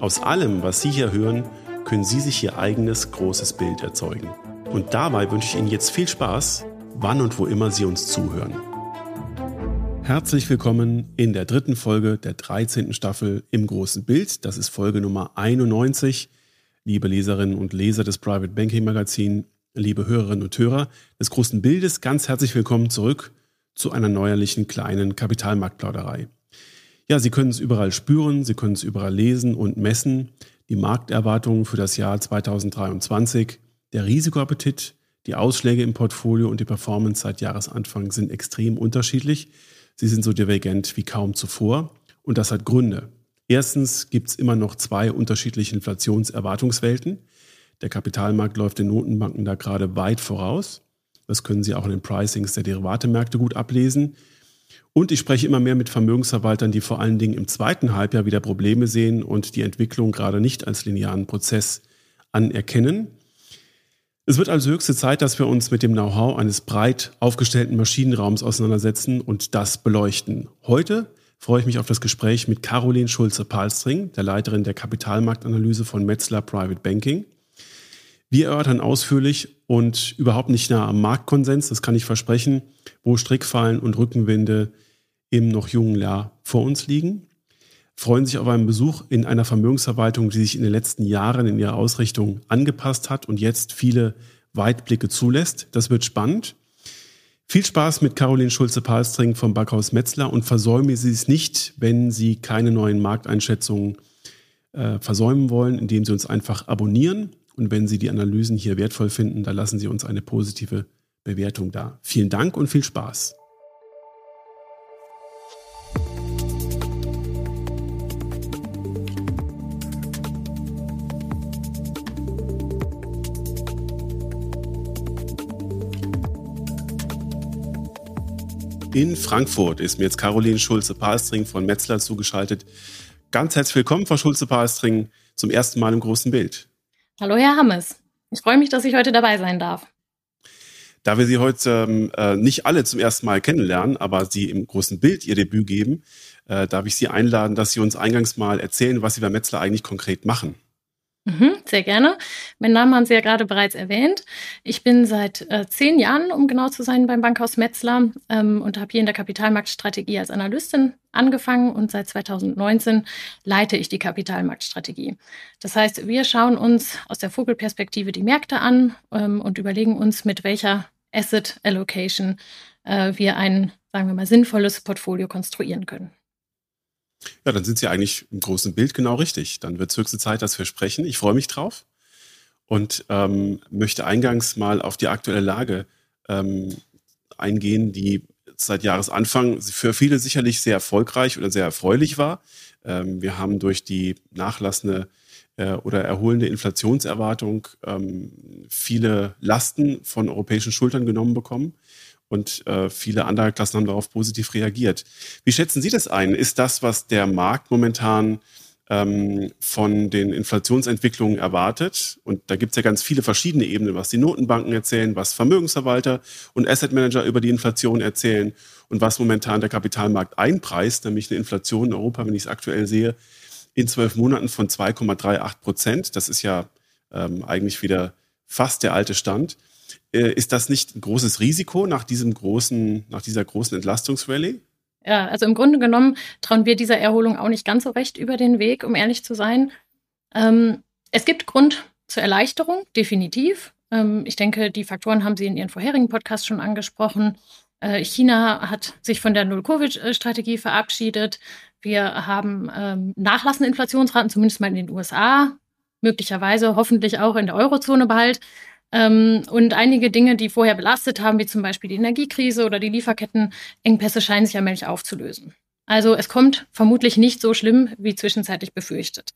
Aus allem, was Sie hier hören, können Sie sich Ihr eigenes großes Bild erzeugen. Und dabei wünsche ich Ihnen jetzt viel Spaß wann und wo immer Sie uns zuhören. Herzlich willkommen in der dritten Folge der 13. Staffel im großen Bild. Das ist Folge Nummer 91. Liebe Leserinnen und Leser des Private Banking Magazin, liebe Hörerinnen und Hörer des großen Bildes, ganz herzlich willkommen zurück zu einer neuerlichen kleinen Kapitalmarktplauderei. Ja, Sie können es überall spüren, Sie können es überall lesen und messen. Die Markterwartungen für das Jahr 2023, der Risikoappetit, die Ausschläge im Portfolio und die Performance seit Jahresanfang sind extrem unterschiedlich. Sie sind so divergent wie kaum zuvor. Und das hat Gründe. Erstens gibt es immer noch zwei unterschiedliche Inflationserwartungswelten. Der Kapitalmarkt läuft den Notenbanken da gerade weit voraus. Das können Sie auch in den Pricings der Derivatemärkte gut ablesen. Und ich spreche immer mehr mit Vermögensverwaltern, die vor allen Dingen im zweiten Halbjahr wieder Probleme sehen und die Entwicklung gerade nicht als linearen Prozess anerkennen. Es wird also höchste Zeit, dass wir uns mit dem Know-how eines breit aufgestellten Maschinenraums auseinandersetzen und das beleuchten. Heute freue ich mich auf das Gespräch mit Caroline Schulze-Palstring, der Leiterin der Kapitalmarktanalyse von Metzler Private Banking. Wir erörtern ausführlich und überhaupt nicht nah am Marktkonsens, das kann ich versprechen, wo Strickfallen und Rückenwinde im noch jungen Jahr vor uns liegen freuen sich auf einen Besuch in einer Vermögensverwaltung, die sich in den letzten Jahren in ihrer Ausrichtung angepasst hat und jetzt viele Weitblicke zulässt. Das wird spannend. Viel Spaß mit Caroline Schulze-Palstring vom Backhaus Metzler und versäumen Sie es nicht, wenn Sie keine neuen Markteinschätzungen äh, versäumen wollen, indem Sie uns einfach abonnieren. Und wenn Sie die Analysen hier wertvoll finden, dann lassen Sie uns eine positive Bewertung da. Vielen Dank und viel Spaß. In Frankfurt ist mir jetzt Caroline Schulze-Palstring von Metzler zugeschaltet. Ganz herzlich willkommen, Frau Schulze-Palstring, zum ersten Mal im großen Bild. Hallo, Herr Hammes. Ich freue mich, dass ich heute dabei sein darf. Da wir Sie heute ähm, äh, nicht alle zum ersten Mal kennenlernen, aber Sie im großen Bild Ihr Debüt geben, äh, darf ich Sie einladen, dass Sie uns eingangs mal erzählen, was Sie bei Metzler eigentlich konkret machen. Mhm, sehr gerne. Mein Name haben Sie ja gerade bereits erwähnt. Ich bin seit äh, zehn Jahren, um genau zu sein, beim Bankhaus Metzler ähm, und habe hier in der Kapitalmarktstrategie als Analystin angefangen und seit 2019 leite ich die Kapitalmarktstrategie. Das heißt, wir schauen uns aus der Vogelperspektive die Märkte an ähm, und überlegen uns, mit welcher Asset Allocation äh, wir ein, sagen wir mal, sinnvolles Portfolio konstruieren können. Ja, dann sind Sie eigentlich im großen Bild genau richtig. Dann wird es höchste Zeit, dass wir sprechen. Ich freue mich drauf und ähm, möchte eingangs mal auf die aktuelle Lage ähm, eingehen, die seit Jahresanfang für viele sicherlich sehr erfolgreich oder sehr erfreulich war. Ähm, wir haben durch die nachlassende äh, oder erholende Inflationserwartung ähm, viele Lasten von europäischen Schultern genommen bekommen und äh, viele andere Klassen haben darauf positiv reagiert. Wie schätzen Sie das ein? Ist das, was der Markt momentan ähm, von den Inflationsentwicklungen erwartet? Und da gibt es ja ganz viele verschiedene Ebenen, was die Notenbanken erzählen, was Vermögensverwalter und Asset Manager über die Inflation erzählen und was momentan der Kapitalmarkt einpreist, nämlich eine Inflation in Europa, wenn ich es aktuell sehe, in zwölf Monaten von 2,38 Prozent. Das ist ja ähm, eigentlich wieder fast der alte Stand. Äh, ist das nicht ein großes Risiko nach diesem großen, nach dieser großen Entlastungsrallye? Ja, also im Grunde genommen trauen wir dieser Erholung auch nicht ganz so recht über den Weg, um ehrlich zu sein. Ähm, es gibt Grund zur Erleichterung, definitiv. Ähm, ich denke, die Faktoren haben Sie in Ihren vorherigen Podcasts schon angesprochen. Äh, China hat sich von der Null-Covid-Strategie verabschiedet. Wir haben ähm, nachlassende Inflationsraten, zumindest mal in den USA, möglicherweise hoffentlich auch in der Eurozone bald. Ähm, und einige Dinge, die vorher belastet haben, wie zum Beispiel die Energiekrise oder die Lieferkettenengpässe, scheinen sich allmählich aufzulösen. Also es kommt vermutlich nicht so schlimm wie zwischenzeitlich befürchtet.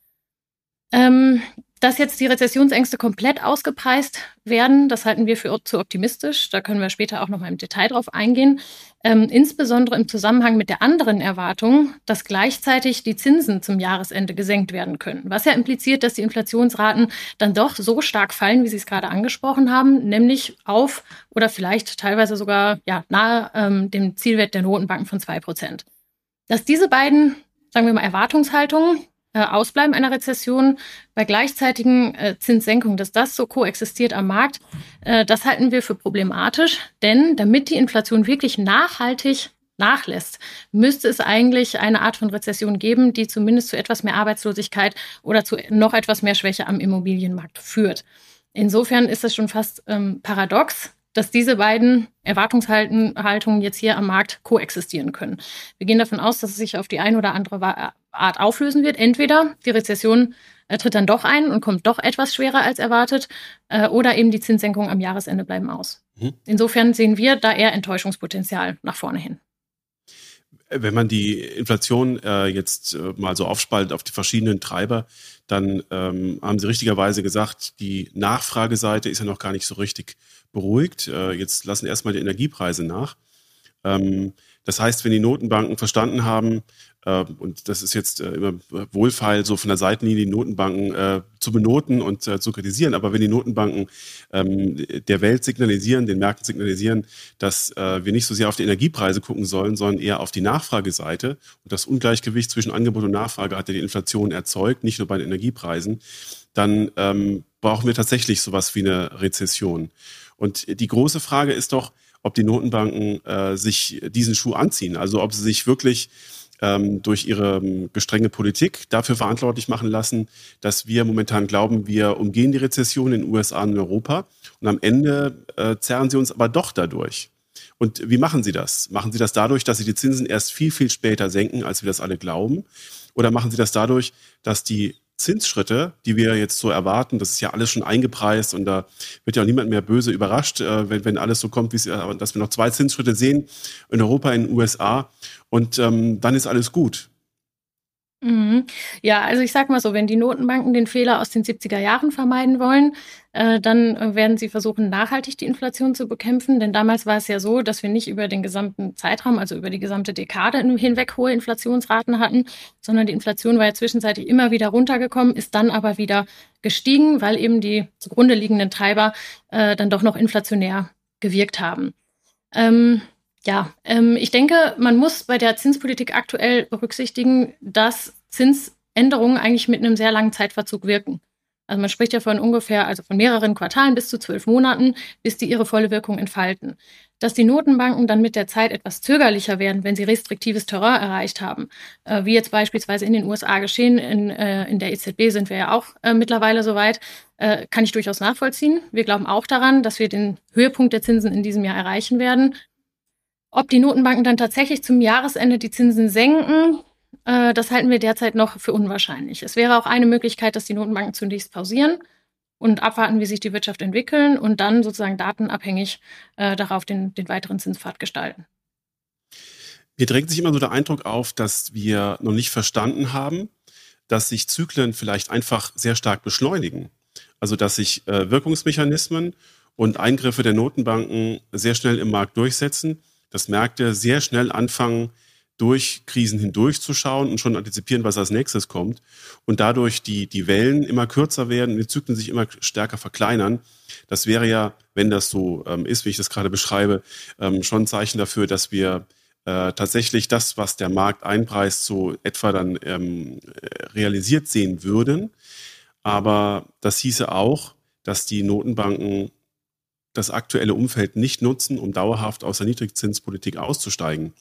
Ähm, dass jetzt die Rezessionsängste komplett ausgepreist werden, das halten wir für zu optimistisch. Da können wir später auch noch mal im Detail drauf eingehen. Ähm, insbesondere im Zusammenhang mit der anderen Erwartung, dass gleichzeitig die Zinsen zum Jahresende gesenkt werden können. Was ja impliziert, dass die Inflationsraten dann doch so stark fallen, wie Sie es gerade angesprochen haben, nämlich auf oder vielleicht teilweise sogar ja, nahe ähm, dem Zielwert der Notenbanken von zwei Prozent. Dass diese beiden, sagen wir mal, Erwartungshaltungen Ausbleiben einer Rezession bei gleichzeitigen äh, Zinssenkungen, dass das so koexistiert am Markt, äh, das halten wir für problematisch. Denn damit die Inflation wirklich nachhaltig nachlässt, müsste es eigentlich eine Art von Rezession geben, die zumindest zu etwas mehr Arbeitslosigkeit oder zu noch etwas mehr Schwäche am Immobilienmarkt führt. Insofern ist es schon fast ähm, paradox, dass diese beiden Erwartungshaltungen jetzt hier am Markt koexistieren können. Wir gehen davon aus, dass es sich auf die eine oder andere Art auflösen wird. Entweder die Rezession äh, tritt dann doch ein und kommt doch etwas schwerer als erwartet, äh, oder eben die Zinssenkungen am Jahresende bleiben aus. Mhm. Insofern sehen wir da eher Enttäuschungspotenzial nach vorne hin. Wenn man die Inflation äh, jetzt äh, mal so aufspaltet auf die verschiedenen Treiber, dann ähm, haben Sie richtigerweise gesagt, die Nachfrageseite ist ja noch gar nicht so richtig beruhigt. Äh, jetzt lassen erstmal die Energiepreise nach. Ähm, das heißt, wenn die Notenbanken verstanden haben, äh, und das ist jetzt äh, immer wohlfeil, so von der Seitenlinie die Notenbanken äh, zu benoten und äh, zu kritisieren, aber wenn die Notenbanken ähm, der Welt signalisieren, den Märkten signalisieren, dass äh, wir nicht so sehr auf die Energiepreise gucken sollen, sondern eher auf die Nachfrageseite und das Ungleichgewicht zwischen Angebot und Nachfrage hat ja die Inflation erzeugt, nicht nur bei den Energiepreisen, dann ähm, brauchen wir tatsächlich sowas wie eine Rezession. Und die große Frage ist doch, ob die Notenbanken äh, sich diesen Schuh anziehen. Also ob sie sich wirklich ähm, durch ihre ähm, gestrenge Politik dafür verantwortlich machen lassen, dass wir momentan glauben, wir umgehen die Rezession in den USA und in Europa. Und am Ende äh, zerren sie uns aber doch dadurch. Und wie machen sie das? Machen sie das dadurch, dass sie die Zinsen erst viel, viel später senken, als wir das alle glauben? Oder machen sie das dadurch, dass die Zinsschritte, die wir jetzt so erwarten, das ist ja alles schon eingepreist und da wird ja auch niemand mehr böse überrascht, äh, wenn, wenn alles so kommt, wie äh, dass wir noch zwei Zinsschritte sehen in Europa, in den USA und ähm, dann ist alles gut. Mhm. Ja, also ich sag mal so, wenn die Notenbanken den Fehler aus den 70er Jahren vermeiden wollen, äh, dann äh, werden sie versuchen, nachhaltig die Inflation zu bekämpfen. Denn damals war es ja so, dass wir nicht über den gesamten Zeitraum, also über die gesamte Dekade hinweg hohe Inflationsraten hatten, sondern die Inflation war ja zwischenzeitlich immer wieder runtergekommen, ist dann aber wieder gestiegen, weil eben die zugrunde liegenden Treiber äh, dann doch noch inflationär gewirkt haben. Ähm, ja, ähm, ich denke, man muss bei der Zinspolitik aktuell berücksichtigen, dass Zinsänderungen eigentlich mit einem sehr langen Zeitverzug wirken. Also man spricht ja von ungefähr, also von mehreren Quartalen bis zu zwölf Monaten, bis die ihre volle Wirkung entfalten. Dass die Notenbanken dann mit der Zeit etwas zögerlicher werden, wenn sie restriktives Terrain erreicht haben, äh, wie jetzt beispielsweise in den USA geschehen, in, äh, in der EZB sind wir ja auch äh, mittlerweile soweit, äh, kann ich durchaus nachvollziehen. Wir glauben auch daran, dass wir den Höhepunkt der Zinsen in diesem Jahr erreichen werden ob die Notenbanken dann tatsächlich zum Jahresende die Zinsen senken, äh, das halten wir derzeit noch für unwahrscheinlich. Es wäre auch eine Möglichkeit, dass die Notenbanken zunächst pausieren und abwarten, wie sich die Wirtschaft entwickeln und dann sozusagen datenabhängig äh, darauf den, den weiteren Zinspfad gestalten. Mir drängt sich immer so der Eindruck auf, dass wir noch nicht verstanden haben, dass sich Zyklen vielleicht einfach sehr stark beschleunigen. Also dass sich äh, Wirkungsmechanismen und Eingriffe der Notenbanken sehr schnell im Markt durchsetzen dass Märkte sehr schnell anfangen, durch Krisen hindurchzuschauen und schon antizipieren, was als nächstes kommt. Und dadurch die, die Wellen immer kürzer werden, die Zyklen sich immer stärker verkleinern. Das wäre ja, wenn das so ähm, ist, wie ich das gerade beschreibe, ähm, schon ein Zeichen dafür, dass wir äh, tatsächlich das, was der Markt einpreist, so etwa dann ähm, realisiert sehen würden. Aber das hieße auch, dass die Notenbanken das aktuelle Umfeld nicht nutzen, um dauerhaft aus der Niedrigzinspolitik auszusteigen?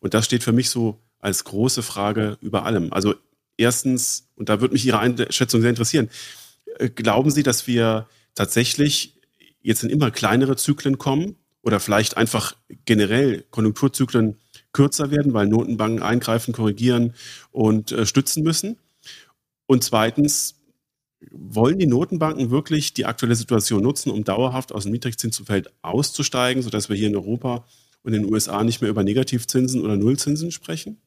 Und das steht für mich so als große Frage über allem. Also erstens, und da würde mich Ihre Einschätzung sehr interessieren, äh, glauben Sie, dass wir tatsächlich jetzt in immer kleinere Zyklen kommen oder vielleicht einfach generell Konjunkturzyklen kürzer werden, weil Notenbanken eingreifen, korrigieren und äh, stützen müssen? Und zweitens, wollen die Notenbanken wirklich die aktuelle Situation nutzen, um dauerhaft aus dem Niedrigzinsumfeld auszusteigen, sodass wir hier in Europa und in den USA nicht mehr über Negativzinsen oder Nullzinsen sprechen?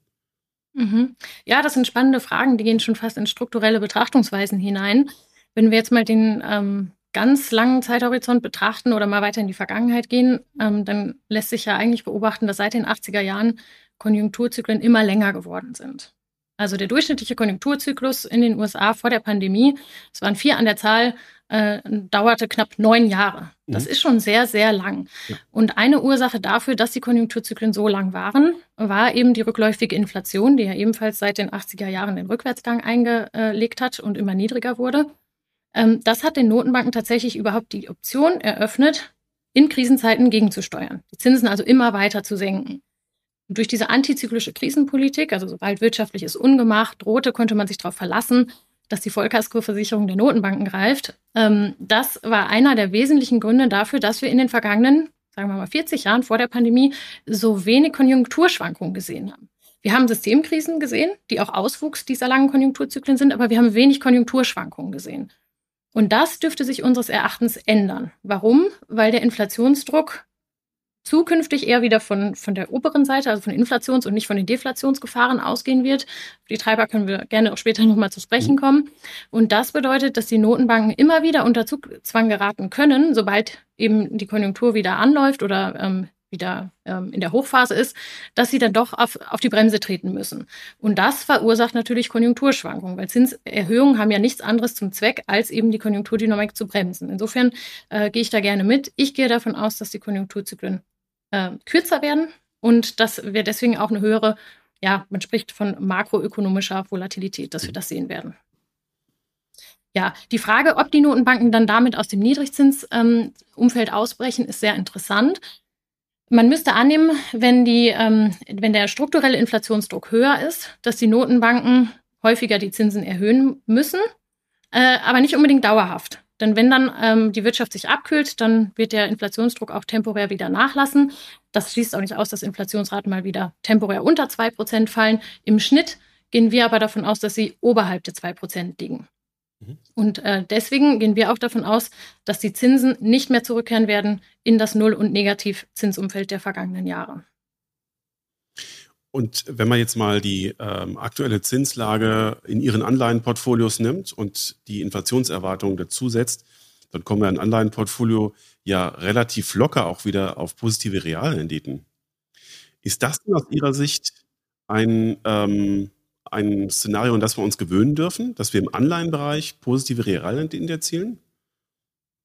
Mhm. Ja, das sind spannende Fragen, die gehen schon fast in strukturelle Betrachtungsweisen hinein. Wenn wir jetzt mal den ähm, ganz langen Zeithorizont betrachten oder mal weiter in die Vergangenheit gehen, ähm, dann lässt sich ja eigentlich beobachten, dass seit den 80er Jahren Konjunkturzyklen immer länger geworden sind. Also der durchschnittliche Konjunkturzyklus in den USA vor der Pandemie, es waren vier an der Zahl, äh, dauerte knapp neun Jahre. Das mhm. ist schon sehr, sehr lang. Ja. Und eine Ursache dafür, dass die Konjunkturzyklen so lang waren, war eben die rückläufige Inflation, die ja ebenfalls seit den 80er Jahren den Rückwärtsgang eingelegt hat und immer niedriger wurde. Ähm, das hat den Notenbanken tatsächlich überhaupt die Option eröffnet, in Krisenzeiten gegenzusteuern. Die Zinsen also immer weiter zu senken durch diese antizyklische Krisenpolitik, also sobald wirtschaftliches Ungemach drohte, konnte man sich darauf verlassen, dass die Vollkaskoversicherung der Notenbanken greift. Ähm, das war einer der wesentlichen Gründe dafür, dass wir in den vergangenen, sagen wir mal 40 Jahren vor der Pandemie, so wenig Konjunkturschwankungen gesehen haben. Wir haben Systemkrisen gesehen, die auch Auswuchs dieser langen Konjunkturzyklen sind, aber wir haben wenig Konjunkturschwankungen gesehen. Und das dürfte sich unseres Erachtens ändern. Warum? Weil der Inflationsdruck zukünftig eher wieder von, von der oberen Seite, also von Inflations- und nicht von den Deflationsgefahren ausgehen wird. die Treiber können wir gerne auch später nochmal zu sprechen mhm. kommen. Und das bedeutet, dass die Notenbanken immer wieder unter Zugzwang geraten können, sobald eben die Konjunktur wieder anläuft oder ähm, wieder ähm, in der Hochphase ist, dass sie dann doch auf, auf die Bremse treten müssen. Und das verursacht natürlich Konjunkturschwankungen, weil Zinserhöhungen haben ja nichts anderes zum Zweck, als eben die Konjunkturdynamik zu bremsen. Insofern äh, gehe ich da gerne mit. Ich gehe davon aus, dass die Konjunkturzyklen äh, kürzer werden und dass wir deswegen auch eine höhere, ja, man spricht von makroökonomischer Volatilität, dass wir das sehen werden. Ja, die Frage, ob die Notenbanken dann damit aus dem Niedrigzinsumfeld ähm, ausbrechen, ist sehr interessant. Man müsste annehmen, wenn, die, ähm, wenn der strukturelle Inflationsdruck höher ist, dass die Notenbanken häufiger die Zinsen erhöhen müssen, äh, aber nicht unbedingt dauerhaft. Denn wenn dann ähm, die Wirtschaft sich abkühlt, dann wird der Inflationsdruck auch temporär wieder nachlassen. Das schließt auch nicht aus, dass Inflationsraten mal wieder temporär unter 2% fallen. Im Schnitt gehen wir aber davon aus, dass sie oberhalb der 2% liegen. Mhm. Und äh, deswegen gehen wir auch davon aus, dass die Zinsen nicht mehr zurückkehren werden in das Null- und Negativzinsumfeld der vergangenen Jahre. Und wenn man jetzt mal die ähm, aktuelle Zinslage in Ihren Anleihenportfolios nimmt und die Inflationserwartungen dazu setzt, dann kommen wir ein Anleihenportfolio ja relativ locker auch wieder auf positive Realrenditen. Ist das denn aus Ihrer Sicht ein, ähm, ein Szenario, an das wir uns gewöhnen dürfen, dass wir im Anleihenbereich positive Realrenditen erzielen?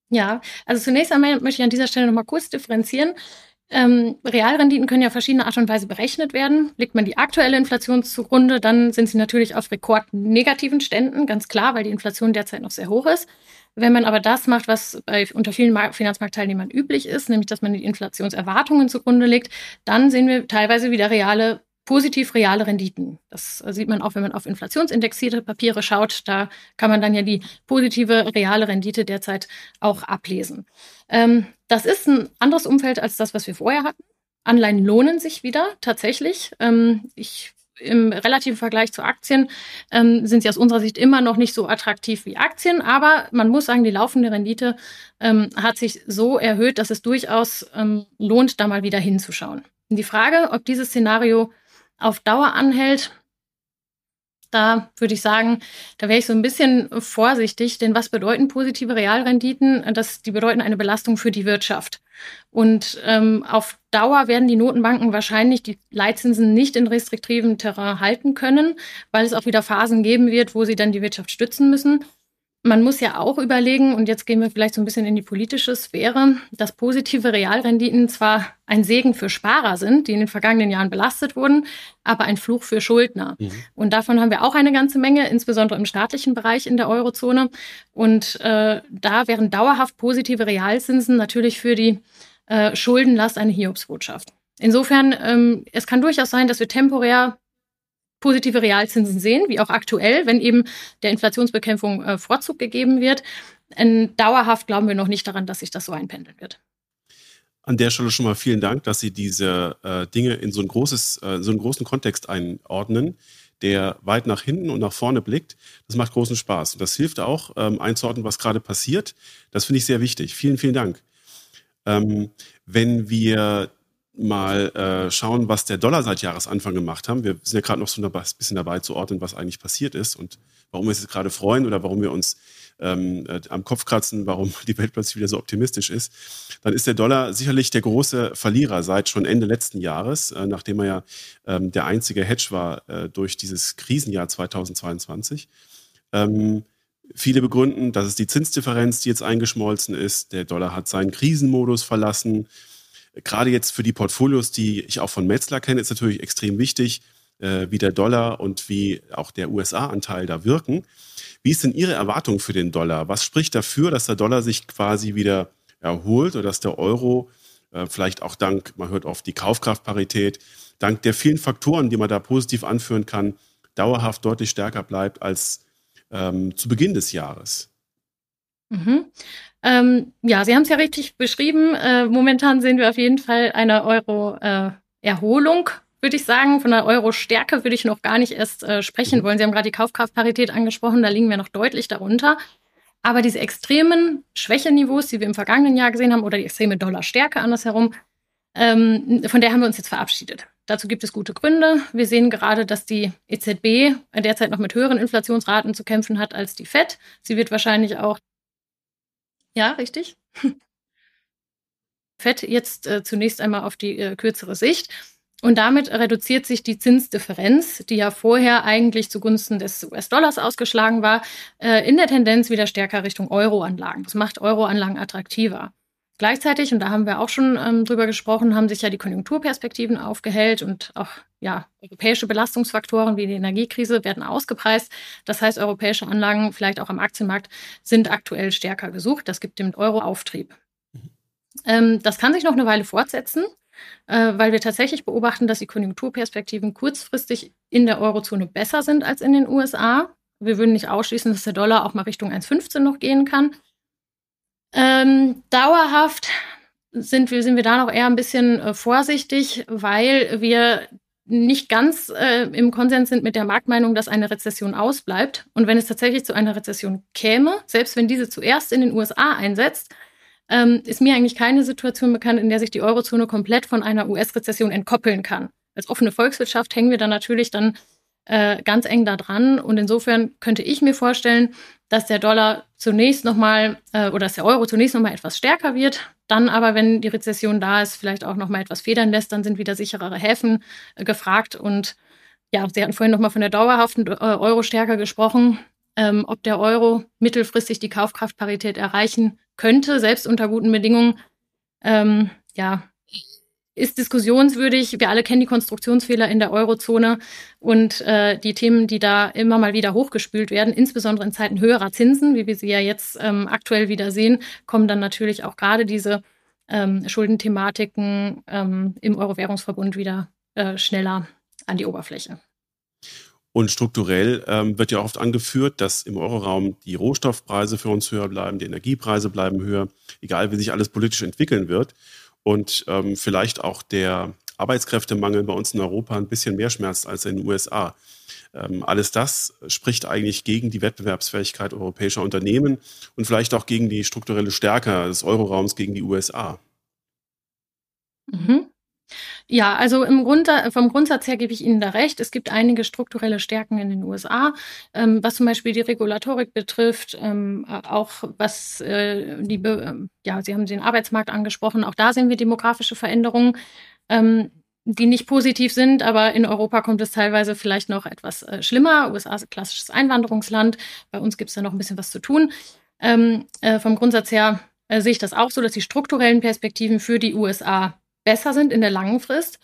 Ja, also zunächst einmal möchte ich an dieser Stelle nochmal kurz differenzieren. Ähm, Realrenditen können ja verschiedene Art und Weise berechnet werden. Legt man die aktuelle Inflation zugrunde, dann sind sie natürlich auf rekordnegativen Ständen, ganz klar, weil die Inflation derzeit noch sehr hoch ist. Wenn man aber das macht, was bei unter vielen Finanzmarktteilnehmern üblich ist, nämlich dass man die Inflationserwartungen zugrunde legt, dann sehen wir teilweise wieder reale positiv reale Renditen. Das sieht man auch, wenn man auf inflationsindexierte Papiere schaut. Da kann man dann ja die positive reale Rendite derzeit auch ablesen. Ähm, das ist ein anderes Umfeld als das, was wir vorher hatten. Anleihen lohnen sich wieder tatsächlich. Ähm, ich im relativen Vergleich zu Aktien ähm, sind sie aus unserer Sicht immer noch nicht so attraktiv wie Aktien, aber man muss sagen, die laufende Rendite ähm, hat sich so erhöht, dass es durchaus ähm, lohnt, da mal wieder hinzuschauen. Die Frage, ob dieses Szenario auf Dauer anhält, da würde ich sagen, da wäre ich so ein bisschen vorsichtig, denn was bedeuten positive Realrenditen? Das, die bedeuten eine Belastung für die Wirtschaft. Und ähm, auf Dauer werden die Notenbanken wahrscheinlich die Leitzinsen nicht in restriktivem Terrain halten können, weil es auch wieder Phasen geben wird, wo sie dann die Wirtschaft stützen müssen. Man muss ja auch überlegen, und jetzt gehen wir vielleicht so ein bisschen in die politische Sphäre, dass positive Realrenditen zwar ein Segen für Sparer sind, die in den vergangenen Jahren belastet wurden, aber ein Fluch für Schuldner. Mhm. Und davon haben wir auch eine ganze Menge, insbesondere im staatlichen Bereich in der Eurozone. Und äh, da wären dauerhaft positive Realzinsen natürlich für die äh, Schuldenlast eine Hiobsbotschaft. Insofern, ähm, es kann durchaus sein, dass wir temporär positive Realzinsen sehen, wie auch aktuell, wenn eben der Inflationsbekämpfung äh, Vorzug gegeben wird. Ähm, dauerhaft glauben wir noch nicht daran, dass sich das so einpendeln wird. An der Stelle schon mal vielen Dank, dass Sie diese äh, Dinge in so, ein großes, äh, so einen großen Kontext einordnen, der weit nach hinten und nach vorne blickt. Das macht großen Spaß. Und das hilft auch, ähm, einzuordnen, was gerade passiert. Das finde ich sehr wichtig. Vielen, vielen Dank. Ähm, wenn wir mal äh, schauen, was der Dollar seit Jahresanfang gemacht haben. Wir sind ja gerade noch so ein bisschen dabei zu ordnen, was eigentlich passiert ist und warum wir uns jetzt gerade freuen oder warum wir uns ähm, äh, am Kopf kratzen, warum die Welt plötzlich wieder so optimistisch ist. Dann ist der Dollar sicherlich der große Verlierer seit schon Ende letzten Jahres, äh, nachdem er ja ähm, der einzige Hedge war äh, durch dieses Krisenjahr 2022. Ähm, Viele begründen, dass es die Zinsdifferenz, die jetzt eingeschmolzen ist. Der Dollar hat seinen Krisenmodus verlassen gerade jetzt für die Portfolios, die ich auch von Metzler kenne, ist natürlich extrem wichtig, äh, wie der Dollar und wie auch der USA-Anteil da wirken. Wie ist denn Ihre Erwartung für den Dollar? Was spricht dafür, dass der Dollar sich quasi wieder erholt oder dass der Euro äh, vielleicht auch dank, man hört oft die Kaufkraftparität, dank der vielen Faktoren, die man da positiv anführen kann, dauerhaft deutlich stärker bleibt als ähm, zu Beginn des Jahres? Mhm. Ähm, ja, Sie haben es ja richtig beschrieben. Äh, momentan sehen wir auf jeden Fall eine Euro-Erholung, äh, würde ich sagen. Von der Euro-Stärke würde ich noch gar nicht erst äh, sprechen mhm. wollen. Sie haben gerade die Kaufkraftparität angesprochen, da liegen wir noch deutlich darunter. Aber diese extremen Schwächeniveaus, die wir im vergangenen Jahr gesehen haben, oder die extreme Dollarstärke andersherum, ähm, von der haben wir uns jetzt verabschiedet. Dazu gibt es gute Gründe. Wir sehen gerade, dass die EZB derzeit noch mit höheren Inflationsraten zu kämpfen hat als die FED. Sie wird wahrscheinlich auch ja, richtig. Fett jetzt äh, zunächst einmal auf die äh, kürzere Sicht. Und damit reduziert sich die Zinsdifferenz, die ja vorher eigentlich zugunsten des US-Dollars ausgeschlagen war, äh, in der Tendenz wieder stärker Richtung Euro-Anlagen. Das macht Euro-Anlagen attraktiver. Gleichzeitig, und da haben wir auch schon ähm, drüber gesprochen, haben sich ja die Konjunkturperspektiven aufgehellt und auch ja, europäische Belastungsfaktoren wie die Energiekrise werden ausgepreist. Das heißt, europäische Anlagen, vielleicht auch am Aktienmarkt, sind aktuell stärker gesucht. Das gibt dem Euro Auftrieb. Mhm. Ähm, das kann sich noch eine Weile fortsetzen, äh, weil wir tatsächlich beobachten, dass die Konjunkturperspektiven kurzfristig in der Eurozone besser sind als in den USA. Wir würden nicht ausschließen, dass der Dollar auch mal Richtung 1,15 noch gehen kann. Ähm, dauerhaft sind wir, sind wir da noch eher ein bisschen äh, vorsichtig, weil wir nicht ganz äh, im Konsens sind mit der Marktmeinung, dass eine Rezession ausbleibt. Und wenn es tatsächlich zu einer Rezession käme, selbst wenn diese zuerst in den USA einsetzt, ähm, ist mir eigentlich keine Situation bekannt, in der sich die Eurozone komplett von einer US-Rezession entkoppeln kann. Als offene Volkswirtschaft hängen wir da natürlich dann äh, ganz eng da dran. Und insofern könnte ich mir vorstellen, dass der Dollar zunächst nochmal äh, oder dass der Euro zunächst nochmal etwas stärker wird. Dann aber, wenn die Rezession da ist, vielleicht auch nochmal etwas federn lässt, dann sind wieder sicherere Häfen äh, gefragt. Und ja, Sie hatten vorhin nochmal von der dauerhaften äh, Euro-Stärke gesprochen. Ähm, ob der Euro mittelfristig die Kaufkraftparität erreichen könnte, selbst unter guten Bedingungen, ähm, ja, ist diskussionswürdig. Wir alle kennen die Konstruktionsfehler in der Eurozone und äh, die Themen, die da immer mal wieder hochgespült werden, insbesondere in Zeiten höherer Zinsen, wie wir sie ja jetzt ähm, aktuell wieder sehen, kommen dann natürlich auch gerade diese ähm, Schuldenthematiken ähm, im Euro-Währungsverbund wieder äh, schneller an die Oberfläche. Und strukturell ähm, wird ja oft angeführt, dass im Euroraum die Rohstoffpreise für uns höher bleiben, die Energiepreise bleiben höher, egal wie sich alles politisch entwickeln wird und ähm, vielleicht auch der Arbeitskräftemangel bei uns in Europa ein bisschen mehr schmerzt als in den USA. Ähm, alles das spricht eigentlich gegen die Wettbewerbsfähigkeit europäischer Unternehmen und vielleicht auch gegen die strukturelle Stärke des Euroraums gegen die USA. Mhm. Ja, also im Grund, vom Grundsatz her gebe ich Ihnen da recht. Es gibt einige strukturelle Stärken in den USA, ähm, was zum Beispiel die Regulatorik betrifft, ähm, auch was äh, die, äh, ja, Sie haben den Arbeitsmarkt angesprochen, auch da sehen wir demografische Veränderungen. Ähm, die nicht positiv sind, aber in Europa kommt es teilweise vielleicht noch etwas äh, schlimmer. USA ist ein klassisches Einwanderungsland. Bei uns gibt es da noch ein bisschen was zu tun. Ähm, äh, vom Grundsatz her äh, sehe ich das auch so, dass die strukturellen Perspektiven für die USA besser sind in der langen Frist.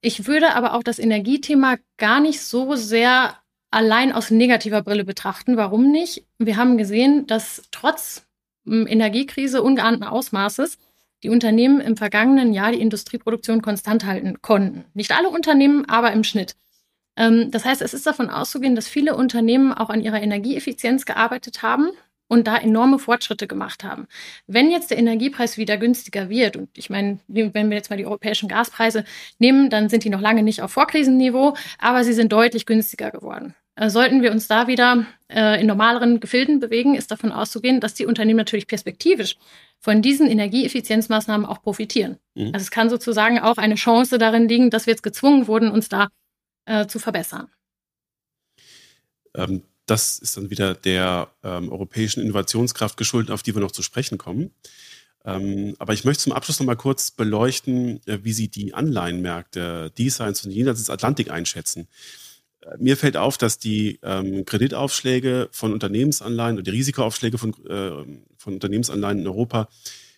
Ich würde aber auch das Energiethema gar nicht so sehr allein aus negativer Brille betrachten. Warum nicht? Wir haben gesehen, dass trotz ähm, Energiekrise ungeahnten Ausmaßes die Unternehmen im vergangenen Jahr die Industrieproduktion konstant halten konnten. Nicht alle Unternehmen, aber im Schnitt. Ähm, das heißt, es ist davon auszugehen, dass viele Unternehmen auch an ihrer Energieeffizienz gearbeitet haben und da enorme Fortschritte gemacht haben. Wenn jetzt der Energiepreis wieder günstiger wird, und ich meine, wenn wir jetzt mal die europäischen Gaspreise nehmen, dann sind die noch lange nicht auf Vorkrisenniveau, aber sie sind deutlich günstiger geworden. Äh, sollten wir uns da wieder äh, in normaleren Gefilden bewegen, ist davon auszugehen, dass die Unternehmen natürlich perspektivisch von diesen Energieeffizienzmaßnahmen auch profitieren. Mhm. Also es kann sozusagen auch eine Chance darin liegen, dass wir jetzt gezwungen wurden, uns da äh, zu verbessern. Ähm, das ist dann wieder der ähm, europäischen Innovationskraft geschuldet, auf die wir noch zu sprechen kommen. Ähm, aber ich möchte zum Abschluss noch mal kurz beleuchten, äh, wie Sie die Anleihenmärkte diesseits und jenseits des Atlantik einschätzen. Äh, mir fällt auf, dass die ähm, Kreditaufschläge von Unternehmensanleihen und die Risikoaufschläge von, äh, von Unternehmensanleihen in Europa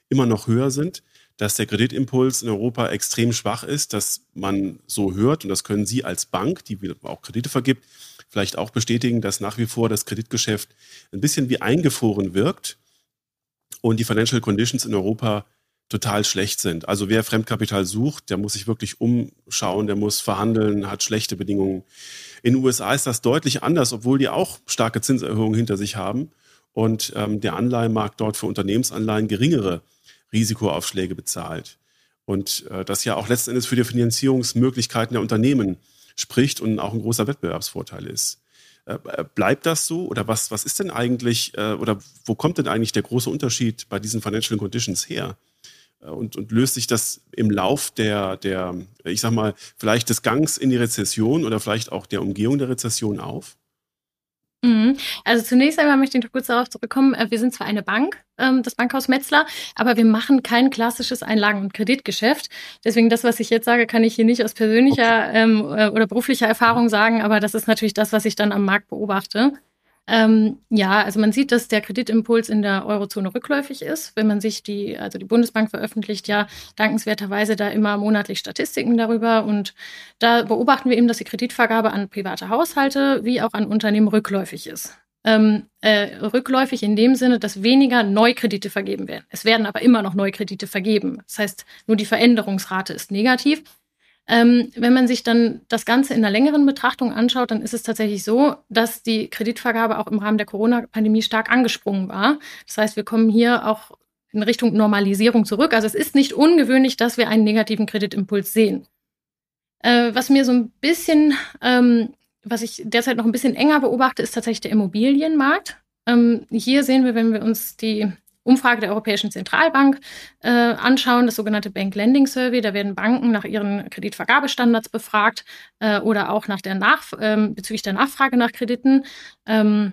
immer noch höher sind, dass der Kreditimpuls in Europa extrem schwach ist, dass man so hört, und das können Sie als Bank, die auch Kredite vergibt, vielleicht auch bestätigen, dass nach wie vor das Kreditgeschäft ein bisschen wie eingefroren wirkt und die Financial Conditions in Europa total schlecht sind. Also wer Fremdkapital sucht, der muss sich wirklich umschauen, der muss verhandeln, hat schlechte Bedingungen. In den USA ist das deutlich anders, obwohl die auch starke Zinserhöhungen hinter sich haben und ähm, der Anleihenmarkt dort für Unternehmensanleihen geringere Risikoaufschläge bezahlt. Und äh, das ja auch letzten Endes für die Finanzierungsmöglichkeiten der Unternehmen spricht und auch ein großer Wettbewerbsvorteil ist. Äh, äh, bleibt das so oder was, was ist denn eigentlich äh, oder wo kommt denn eigentlich der große Unterschied bei diesen Financial Conditions her? Und, und löst sich das im Lauf der, der, ich sag mal, vielleicht des Gangs in die Rezession oder vielleicht auch der Umgehung der Rezession auf? Mhm. Also zunächst einmal möchte ich noch kurz darauf zurückkommen. Äh, wir sind zwar eine Bank, ähm, das Bankhaus Metzler, aber wir machen kein klassisches Einlagen- und Kreditgeschäft. Deswegen das, was ich jetzt sage, kann ich hier nicht aus persönlicher okay. ähm, äh, oder beruflicher Erfahrung sagen, aber das ist natürlich das, was ich dann am Markt beobachte. Ähm, ja, also man sieht, dass der Kreditimpuls in der Eurozone rückläufig ist. Wenn man sich die, also die Bundesbank veröffentlicht ja dankenswerterweise da immer monatlich Statistiken darüber und da beobachten wir eben, dass die Kreditvergabe an private Haushalte wie auch an Unternehmen rückläufig ist. Ähm, äh, rückläufig in dem Sinne, dass weniger Neukredite vergeben werden. Es werden aber immer noch Neukredite vergeben. Das heißt, nur die Veränderungsrate ist negativ. Ähm, wenn man sich dann das Ganze in einer längeren Betrachtung anschaut, dann ist es tatsächlich so, dass die Kreditvergabe auch im Rahmen der Corona-Pandemie stark angesprungen war. Das heißt, wir kommen hier auch in Richtung Normalisierung zurück. Also es ist nicht ungewöhnlich, dass wir einen negativen Kreditimpuls sehen. Äh, was mir so ein bisschen, ähm, was ich derzeit noch ein bisschen enger beobachte, ist tatsächlich der Immobilienmarkt. Ähm, hier sehen wir, wenn wir uns die Umfrage der Europäischen Zentralbank äh, anschauen, das sogenannte Bank Lending Survey. Da werden Banken nach ihren Kreditvergabestandards befragt äh, oder auch nach der nach, ähm, bezüglich der Nachfrage nach Krediten. Ähm,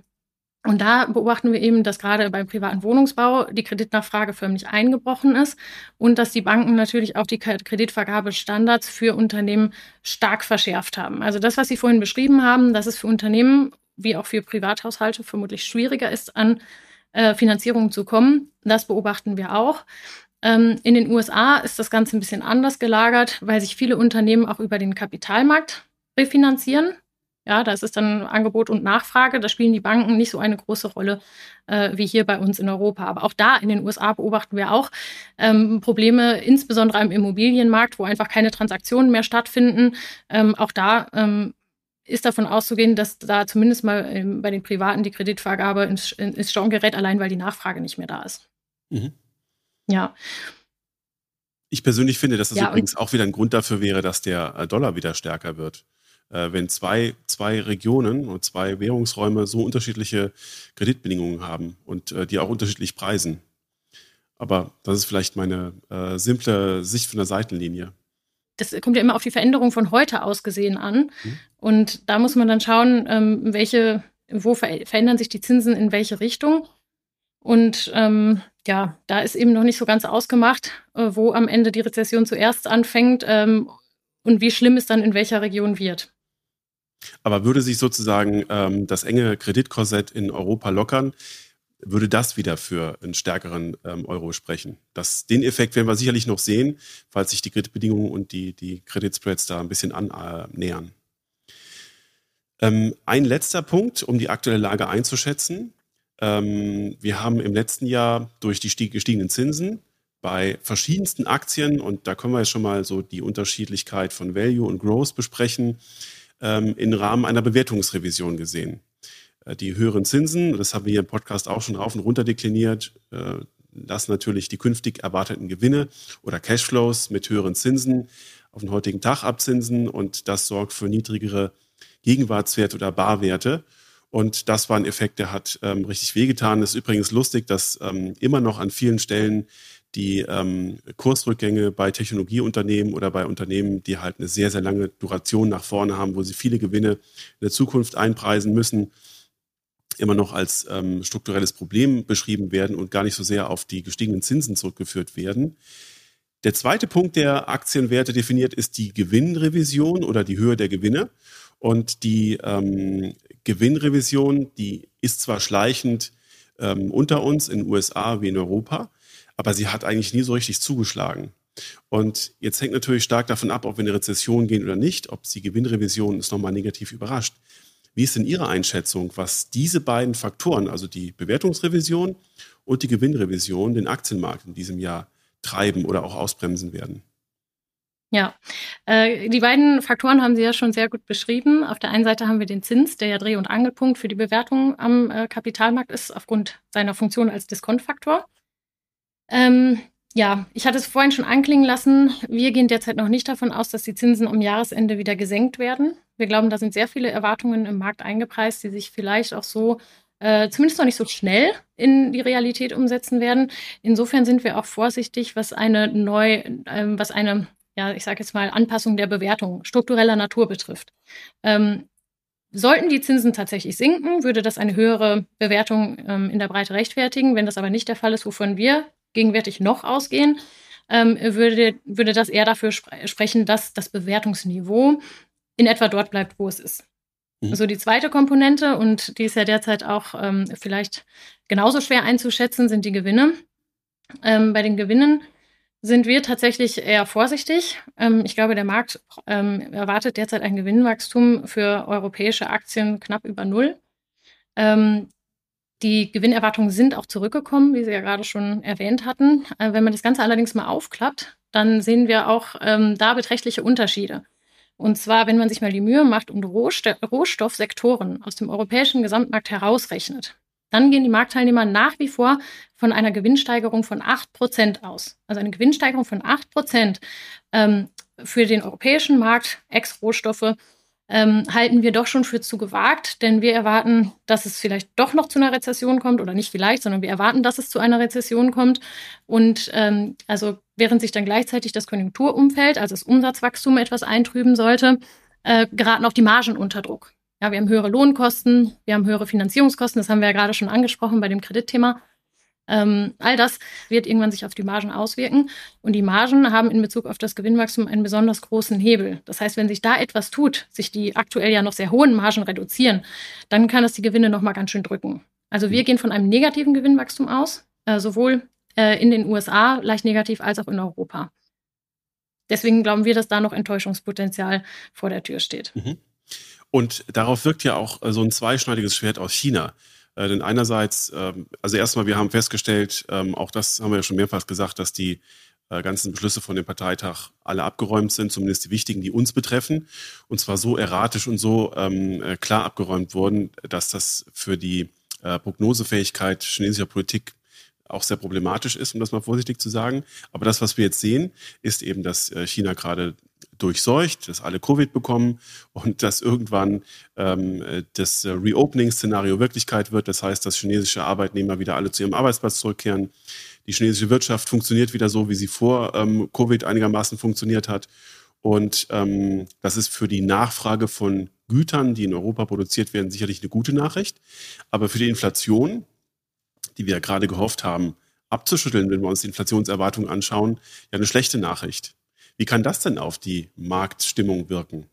und da beobachten wir eben, dass gerade beim privaten Wohnungsbau die Kreditnachfrage förmlich eingebrochen ist und dass die Banken natürlich auch die Kreditvergabestandards für Unternehmen stark verschärft haben. Also das, was Sie vorhin beschrieben haben, dass es für Unternehmen wie auch für Privathaushalte vermutlich schwieriger ist, an äh, Finanzierung zu kommen. Das beobachten wir auch. Ähm, in den USA ist das Ganze ein bisschen anders gelagert, weil sich viele Unternehmen auch über den Kapitalmarkt refinanzieren. Ja, da ist dann Angebot und Nachfrage. Da spielen die Banken nicht so eine große Rolle äh, wie hier bei uns in Europa. Aber auch da in den USA beobachten wir auch ähm, Probleme, insbesondere im Immobilienmarkt, wo einfach keine Transaktionen mehr stattfinden. Ähm, auch da ähm, ist davon auszugehen, dass da zumindest mal ähm, bei den Privaten die Kreditvergabe ins, ins Staunen gerät, allein weil die Nachfrage nicht mehr da ist. Mhm. Ja. Ich persönlich finde, dass das ja, übrigens auch wieder ein Grund dafür wäre, dass der äh, Dollar wieder stärker wird. Äh, wenn zwei, zwei Regionen und zwei Währungsräume so unterschiedliche Kreditbedingungen haben und äh, die auch unterschiedlich preisen. Aber das ist vielleicht meine äh, simple Sicht von der Seitenlinie das kommt ja immer auf die Veränderung von heute ausgesehen an. Mhm. Und da muss man dann schauen, ähm, welche, wo ver verändern sich die Zinsen in welche Richtung. Und ähm, ja, da ist eben noch nicht so ganz ausgemacht, äh, wo am Ende die Rezession zuerst anfängt. Ähm, und wie schlimm es dann in welcher Region wird. Aber würde sich sozusagen ähm, das enge Kreditkorsett in Europa lockern, würde das wieder für einen stärkeren ähm, Euro sprechen. Das, den Effekt werden wir sicherlich noch sehen, falls sich die Kreditbedingungen und die, die Kreditspreads da ein bisschen annähern. Äh, ähm, ein letzter Punkt, um die aktuelle Lage einzuschätzen. Ähm, wir haben im letzten Jahr durch die gestiegenen Zinsen bei verschiedensten Aktien, und da können wir jetzt schon mal so die Unterschiedlichkeit von Value und Growth besprechen, ähm, im Rahmen einer Bewertungsrevision gesehen. Äh, die höheren Zinsen, das haben wir hier im Podcast auch schon rauf und runter dekliniert, äh, lassen natürlich die künftig erwarteten Gewinne oder Cashflows mit höheren Zinsen auf den heutigen Tag abzinsen und das sorgt für niedrigere Gegenwartswerte oder Barwerte. Und das war ein Effekt, der hat ähm, richtig wehgetan. Es ist übrigens lustig, dass ähm, immer noch an vielen Stellen die ähm, Kursrückgänge bei Technologieunternehmen oder bei Unternehmen, die halt eine sehr, sehr lange Duration nach vorne haben, wo sie viele Gewinne in der Zukunft einpreisen müssen, immer noch als ähm, strukturelles Problem beschrieben werden und gar nicht so sehr auf die gestiegenen Zinsen zurückgeführt werden. Der zweite Punkt, der Aktienwerte definiert, ist die Gewinnrevision oder die Höhe der Gewinne. Und die ähm, Gewinnrevision, die ist zwar schleichend ähm, unter uns in den USA wie in Europa, aber sie hat eigentlich nie so richtig zugeschlagen. Und jetzt hängt natürlich stark davon ab, ob wir in eine Rezession gehen oder nicht, ob die Gewinnrevision uns nochmal negativ überrascht. Wie ist denn Ihre Einschätzung, was diese beiden Faktoren, also die Bewertungsrevision und die Gewinnrevision, den Aktienmarkt in diesem Jahr treiben oder auch ausbremsen werden? Ja, äh, die beiden Faktoren haben Sie ja schon sehr gut beschrieben. Auf der einen Seite haben wir den Zins, der ja Dreh- und Angelpunkt für die Bewertung am äh, Kapitalmarkt ist, aufgrund seiner Funktion als Diskontfaktor. Ähm, ja, ich hatte es vorhin schon anklingen lassen. Wir gehen derzeit noch nicht davon aus, dass die Zinsen am Jahresende wieder gesenkt werden. Wir glauben, da sind sehr viele Erwartungen im Markt eingepreist, die sich vielleicht auch so äh, zumindest noch nicht so schnell in die Realität umsetzen werden. Insofern sind wir auch vorsichtig, was eine neu, äh, was eine, ja, ich sage jetzt mal Anpassung der Bewertung struktureller Natur betrifft. Ähm, Sollten die Zinsen tatsächlich sinken, würde das eine höhere Bewertung ähm, in der Breite rechtfertigen. Wenn das aber nicht der Fall ist, wovon wir gegenwärtig noch ausgehen, ähm, würde, würde das eher dafür spre sprechen, dass das Bewertungsniveau in etwa dort bleibt, wo es ist. Mhm. So die zweite Komponente, und die ist ja derzeit auch ähm, vielleicht genauso schwer einzuschätzen, sind die Gewinne. Ähm, bei den Gewinnen sind wir tatsächlich eher vorsichtig. Ähm, ich glaube, der Markt ähm, erwartet derzeit ein Gewinnwachstum für europäische Aktien knapp über Null. Ähm, die Gewinnerwartungen sind auch zurückgekommen, wie Sie ja gerade schon erwähnt hatten. Äh, wenn man das Ganze allerdings mal aufklappt, dann sehen wir auch ähm, da beträchtliche Unterschiede. Und zwar, wenn man sich mal die Mühe macht und Rohst Rohstoffsektoren aus dem europäischen Gesamtmarkt herausrechnet, dann gehen die Marktteilnehmer nach wie vor von einer Gewinnsteigerung von 8% aus. Also eine Gewinnsteigerung von 8% ähm, für den europäischen Markt ex Rohstoffe ähm, halten wir doch schon für zu gewagt, denn wir erwarten, dass es vielleicht doch noch zu einer Rezession kommt oder nicht vielleicht, sondern wir erwarten, dass es zu einer Rezession kommt. Und ähm, also während sich dann gleichzeitig das Konjunkturumfeld, also das Umsatzwachstum etwas eintrüben sollte, äh, geraten auch die Margen unter Druck. Ja, wir haben höhere Lohnkosten, wir haben höhere Finanzierungskosten, das haben wir ja gerade schon angesprochen bei dem Kreditthema. Ähm, all das wird irgendwann sich auf die Margen auswirken. Und die Margen haben in Bezug auf das Gewinnwachstum einen besonders großen Hebel. Das heißt, wenn sich da etwas tut, sich die aktuell ja noch sehr hohen Margen reduzieren, dann kann das die Gewinne noch mal ganz schön drücken. Also wir gehen von einem negativen Gewinnwachstum aus, äh, sowohl äh, in den USA leicht negativ als auch in Europa. Deswegen glauben wir, dass da noch Enttäuschungspotenzial vor der Tür steht. Mhm. Und darauf wirkt ja auch äh, so ein zweischneidiges Schwert aus China. Äh, denn einerseits, ähm, also erstmal, wir haben festgestellt, ähm, auch das haben wir ja schon mehrfach gesagt, dass die äh, ganzen Beschlüsse von dem Parteitag alle abgeräumt sind, zumindest die wichtigen, die uns betreffen. Und zwar so erratisch und so ähm, äh, klar abgeräumt wurden, dass das für die äh, Prognosefähigkeit chinesischer Politik auch sehr problematisch ist, um das mal vorsichtig zu sagen. Aber das, was wir jetzt sehen, ist eben, dass China gerade durchseucht, dass alle Covid bekommen und dass irgendwann ähm, das Reopening-Szenario Wirklichkeit wird. Das heißt, dass chinesische Arbeitnehmer wieder alle zu ihrem Arbeitsplatz zurückkehren. Die chinesische Wirtschaft funktioniert wieder so, wie sie vor ähm, Covid einigermaßen funktioniert hat. Und ähm, das ist für die Nachfrage von Gütern, die in Europa produziert werden, sicherlich eine gute Nachricht. Aber für die Inflation, die wir gerade gehofft haben, abzuschütteln, wenn wir uns die Inflationserwartungen anschauen, ja eine schlechte Nachricht. Wie kann das denn auf die Marktstimmung wirken?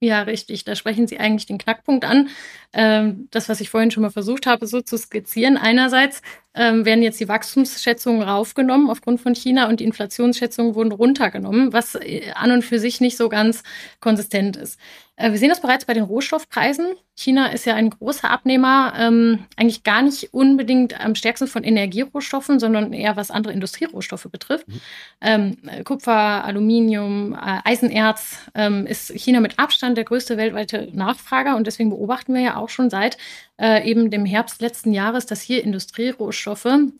Ja, richtig. Da sprechen Sie eigentlich den Knackpunkt an. Ähm, das, was ich vorhin schon mal versucht habe, so zu skizzieren. Einerseits ähm, werden jetzt die Wachstumsschätzungen raufgenommen aufgrund von China und die Inflationsschätzungen wurden runtergenommen, was äh, an und für sich nicht so ganz konsistent ist. Äh, wir sehen das bereits bei den Rohstoffpreisen. China ist ja ein großer Abnehmer, ähm, eigentlich gar nicht unbedingt am stärksten von Energierohstoffen, sondern eher was andere Industrierohstoffe betrifft. Mhm. Ähm, Kupfer, Aluminium, äh, Eisenerz ähm, ist China mit Abstand der größte weltweite Nachfrager und deswegen beobachten wir ja auch schon seit äh, eben dem Herbst letzten Jahres, dass hier Industrierohstoffe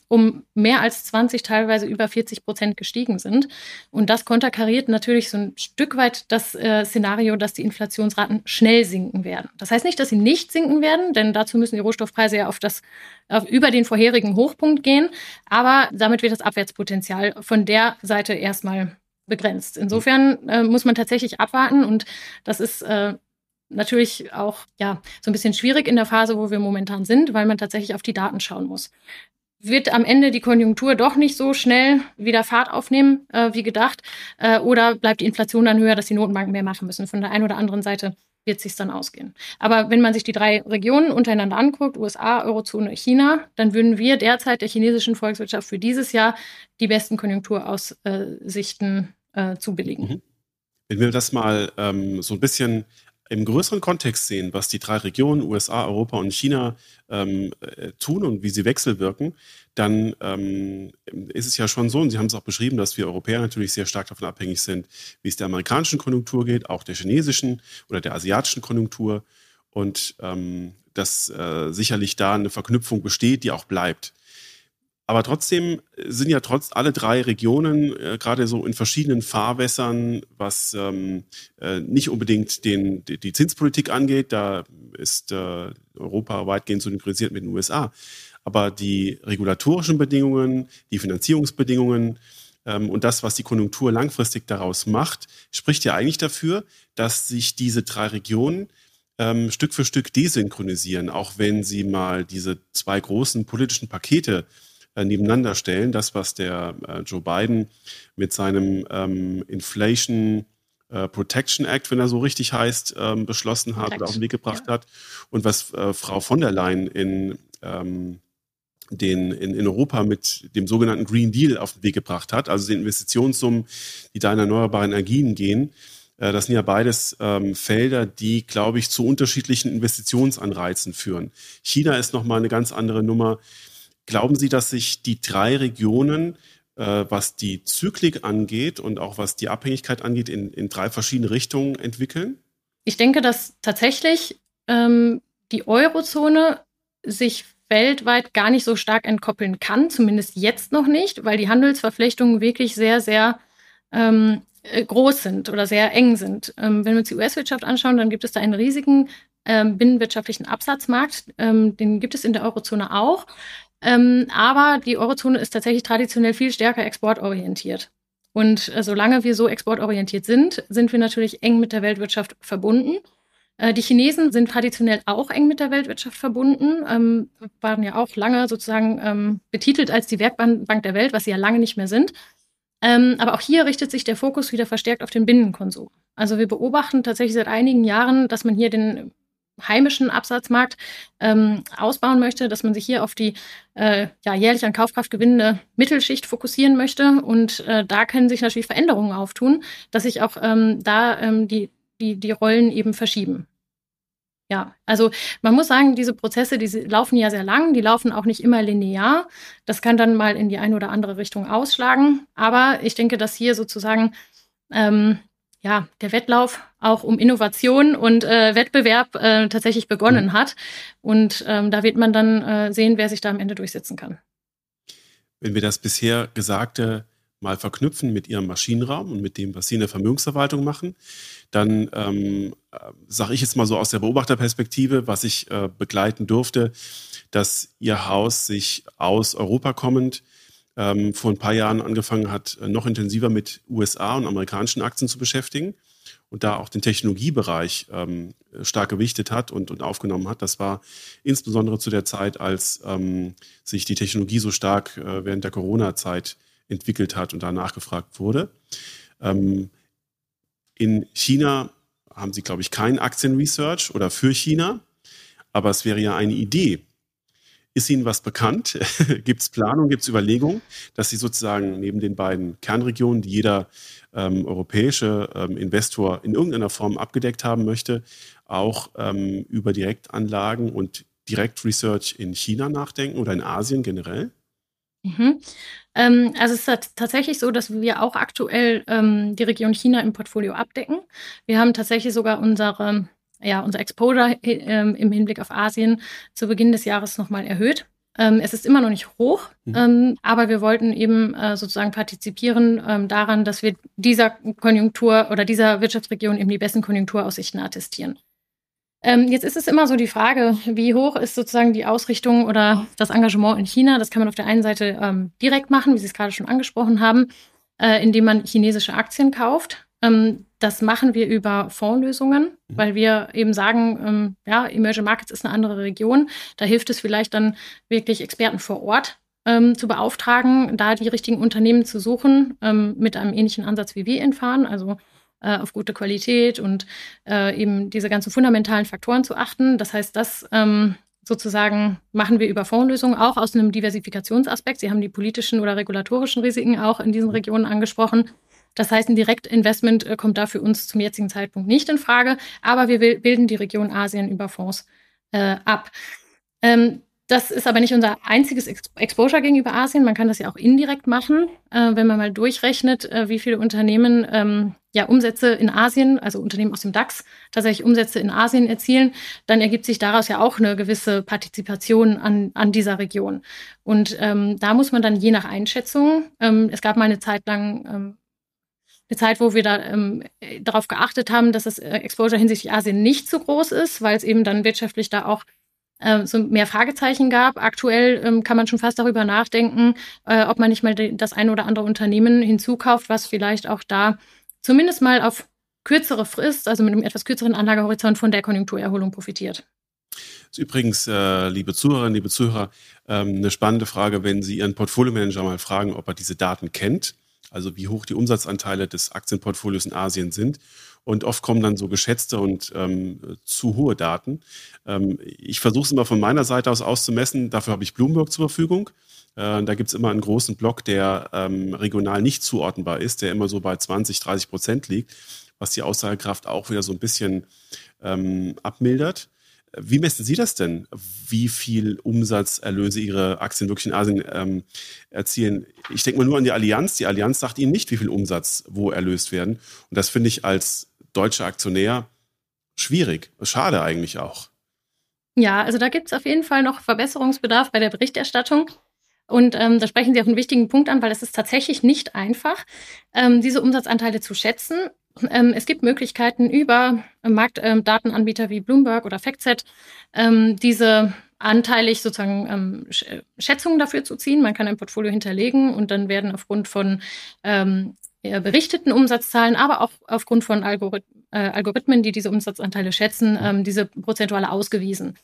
um mehr als 20, teilweise über 40 Prozent gestiegen sind. Und das konterkariert natürlich so ein Stück weit das äh, Szenario, dass die Inflationsraten schnell sinken werden. Das heißt nicht, dass sie nicht sinken werden, denn dazu müssen die Rohstoffpreise ja auf das auf, über den vorherigen Hochpunkt gehen. Aber damit wird das Abwärtspotenzial von der Seite erstmal begrenzt. Insofern äh, muss man tatsächlich abwarten und das ist äh, natürlich auch ja so ein bisschen schwierig in der Phase, wo wir momentan sind, weil man tatsächlich auf die Daten schauen muss. Wird am Ende die Konjunktur doch nicht so schnell wieder Fahrt aufnehmen äh, wie gedacht? Äh, oder bleibt die Inflation dann höher, dass die Notenbanken mehr machen müssen? Von der einen oder anderen Seite wird sich dann ausgehen. Aber wenn man sich die drei Regionen untereinander anguckt, USA, Eurozone, China, dann würden wir derzeit der chinesischen Volkswirtschaft für dieses Jahr die besten Konjunkturaussichten äh, zubilligen. Mhm. Wenn wir das mal ähm, so ein bisschen im größeren Kontext sehen, was die drei Regionen, USA, Europa und China, ähm, äh, tun und wie sie wechselwirken, dann ähm, ist es ja schon so, und Sie haben es auch beschrieben, dass wir Europäer natürlich sehr stark davon abhängig sind, wie es der amerikanischen Konjunktur geht, auch der chinesischen oder der asiatischen Konjunktur. Und ähm, dass äh, sicherlich da eine Verknüpfung besteht, die auch bleibt. Aber trotzdem sind ja trotz alle drei Regionen äh, gerade so in verschiedenen Fahrwässern, was ähm, äh, nicht unbedingt den, die, die, Zinspolitik angeht. Da ist äh, Europa weitgehend synchronisiert mit den USA. Aber die regulatorischen Bedingungen, die Finanzierungsbedingungen ähm, und das, was die Konjunktur langfristig daraus macht, spricht ja eigentlich dafür, dass sich diese drei Regionen ähm, Stück für Stück desynchronisieren, auch wenn sie mal diese zwei großen politischen Pakete äh, nebeneinander stellen. Das, was der äh, Joe Biden mit seinem ähm, Inflation äh, Protection Act, wenn er so richtig heißt, ähm, beschlossen hat oder auf den Weg gebracht ja. hat und was äh, Frau von der Leyen in ähm, den in, in Europa mit dem sogenannten Green Deal auf den Weg gebracht hat, also den Investitionssummen, die da in erneuerbare Energien gehen. Äh, das sind ja beides ähm, Felder, die, glaube ich, zu unterschiedlichen Investitionsanreizen führen. China ist nochmal eine ganz andere Nummer. Glauben Sie, dass sich die drei Regionen, äh, was die Zyklik angeht und auch was die Abhängigkeit angeht, in, in drei verschiedene Richtungen entwickeln? Ich denke, dass tatsächlich ähm, die Eurozone sich weltweit gar nicht so stark entkoppeln kann, zumindest jetzt noch nicht, weil die Handelsverflechtungen wirklich sehr, sehr ähm, äh, groß sind oder sehr eng sind. Ähm, wenn wir uns die US-Wirtschaft anschauen, dann gibt es da einen riesigen ähm, binnenwirtschaftlichen Absatzmarkt. Ähm, den gibt es in der Eurozone auch. Ähm, aber die Eurozone ist tatsächlich traditionell viel stärker exportorientiert. Und äh, solange wir so exportorientiert sind, sind wir natürlich eng mit der Weltwirtschaft verbunden. Äh, die Chinesen sind traditionell auch eng mit der Weltwirtschaft verbunden, ähm, waren ja auch lange sozusagen ähm, betitelt als die Werkbank der Welt, was sie ja lange nicht mehr sind. Ähm, aber auch hier richtet sich der Fokus wieder verstärkt auf den Binnenkonsum. Also wir beobachten tatsächlich seit einigen Jahren, dass man hier den heimischen Absatzmarkt ähm, ausbauen möchte, dass man sich hier auf die äh, ja, jährlich an Kaufkraft gewinnende Mittelschicht fokussieren möchte. Und äh, da können sich natürlich Veränderungen auftun, dass sich auch ähm, da ähm, die, die, die Rollen eben verschieben. Ja, also man muss sagen, diese Prozesse, die laufen ja sehr lang, die laufen auch nicht immer linear. Das kann dann mal in die eine oder andere Richtung ausschlagen. Aber ich denke, dass hier sozusagen ähm, ja, der Wettlauf auch um Innovation und äh, Wettbewerb äh, tatsächlich begonnen mhm. hat. Und ähm, da wird man dann äh, sehen, wer sich da am Ende durchsetzen kann. Wenn wir das bisher Gesagte mal verknüpfen mit Ihrem Maschinenraum und mit dem, was Sie in der Vermögensverwaltung machen, dann ähm, äh, sage ich jetzt mal so aus der Beobachterperspektive, was ich äh, begleiten durfte, dass Ihr Haus sich aus Europa kommend ähm, vor ein paar Jahren angefangen hat, äh, noch intensiver mit USA und amerikanischen Aktien zu beschäftigen und da auch den Technologiebereich ähm, stark gewichtet hat und, und aufgenommen hat. Das war insbesondere zu der Zeit, als ähm, sich die Technologie so stark äh, während der Corona-Zeit entwickelt hat und da nachgefragt wurde. Ähm, In China haben Sie, glaube ich, kein Aktienresearch oder für China, aber es wäre ja eine Idee. Ist Ihnen was bekannt? gibt es Planung, gibt es Überlegungen, dass Sie sozusagen neben den beiden Kernregionen, die jeder ähm, europäische ähm, Investor in irgendeiner Form abgedeckt haben möchte, auch ähm, über Direktanlagen und Direktresearch in China nachdenken oder in Asien generell? Mhm. Ähm, also es ist tatsächlich so, dass wir auch aktuell ähm, die Region China im Portfolio abdecken. Wir haben tatsächlich sogar unsere, ja, unser Exposure äh, im Hinblick auf Asien zu Beginn des Jahres nochmal erhöht. Ähm, es ist immer noch nicht hoch, mhm. ähm, aber wir wollten eben äh, sozusagen partizipieren ähm, daran, dass wir dieser Konjunktur oder dieser Wirtschaftsregion eben die besten Konjunkturaussichten attestieren. Ähm, jetzt ist es immer so die Frage, wie hoch ist sozusagen die Ausrichtung oder das Engagement in China? Das kann man auf der einen Seite ähm, direkt machen, wie Sie es gerade schon angesprochen haben, äh, indem man chinesische Aktien kauft. Ähm, das machen wir über Fondslösungen, mhm. weil wir eben sagen, ähm, ja, Emerging Markets ist eine andere Region. Da hilft es vielleicht dann wirklich Experten vor Ort ähm, zu beauftragen, da die richtigen Unternehmen zu suchen, ähm, mit einem ähnlichen Ansatz wie wir ihn fahren. Also äh, auf gute Qualität und äh, eben diese ganzen fundamentalen Faktoren zu achten. Das heißt, das ähm, sozusagen machen wir über Fondslösungen auch aus einem Diversifikationsaspekt. Sie haben die politischen oder regulatorischen Risiken auch in diesen Regionen angesprochen. Das heißt, ein Direktinvestment äh, kommt da für uns zum jetzigen Zeitpunkt nicht in Frage, aber wir bilden die Region Asien über Fonds äh, ab. Ähm, das ist aber nicht unser einziges Exposure gegenüber Asien. Man kann das ja auch indirekt machen, äh, wenn man mal durchrechnet, äh, wie viele Unternehmen ähm, ja Umsätze in Asien, also Unternehmen aus dem DAX, tatsächlich Umsätze in Asien erzielen, dann ergibt sich daraus ja auch eine gewisse Partizipation an, an dieser Region. Und ähm, da muss man dann je nach Einschätzung, ähm, es gab mal eine Zeit lang ähm, eine Zeit, wo wir da ähm, darauf geachtet haben, dass das äh, Exposure hinsichtlich Asien nicht so groß ist, weil es eben dann wirtschaftlich da auch äh, so mehr Fragezeichen gab. Aktuell ähm, kann man schon fast darüber nachdenken, äh, ob man nicht mal das ein oder andere Unternehmen hinzukauft, was vielleicht auch da zumindest mal auf kürzere Frist, also mit einem etwas kürzeren Anlagehorizont von der Konjunkturerholung profitiert. Das ist übrigens, äh, liebe Zuhörerinnen, liebe Zuhörer, ähm, eine spannende Frage, wenn Sie Ihren Portfolio-Manager mal fragen, ob er diese Daten kennt, also wie hoch die Umsatzanteile des Aktienportfolios in Asien sind und oft kommen dann so geschätzte und ähm, zu hohe Daten. Ähm, ich versuche es immer von meiner Seite aus auszumessen. Dafür habe ich Bloomberg zur Verfügung. Äh, da gibt es immer einen großen Block, der ähm, regional nicht zuordnenbar ist, der immer so bei 20, 30 Prozent liegt, was die Aussagekraft auch wieder so ein bisschen ähm, abmildert. Wie messen Sie das denn? Wie viel Umsatzerlöse Ihre Aktien wirklich in Asien ähm, erzielen? Ich denke mal nur an die Allianz. Die Allianz sagt Ihnen nicht, wie viel Umsatz wo erlöst werden. Und das finde ich als deutscher Aktionär schwierig. Schade eigentlich auch. Ja, also da gibt es auf jeden Fall noch Verbesserungsbedarf bei der Berichterstattung. Und ähm, da sprechen Sie auch einen wichtigen Punkt an, weil es ist tatsächlich nicht einfach, ähm, diese Umsatzanteile zu schätzen. Ähm, es gibt Möglichkeiten über Marktdatenanbieter wie Bloomberg oder FactSet, ähm, diese anteilig sozusagen ähm, Schätzungen dafür zu ziehen. Man kann ein Portfolio hinterlegen und dann werden aufgrund von berichteten Umsatzzahlen, aber auch aufgrund von äh, Algorithmen, die diese Umsatzanteile schätzen, diese Prozentuale ausgewiesen.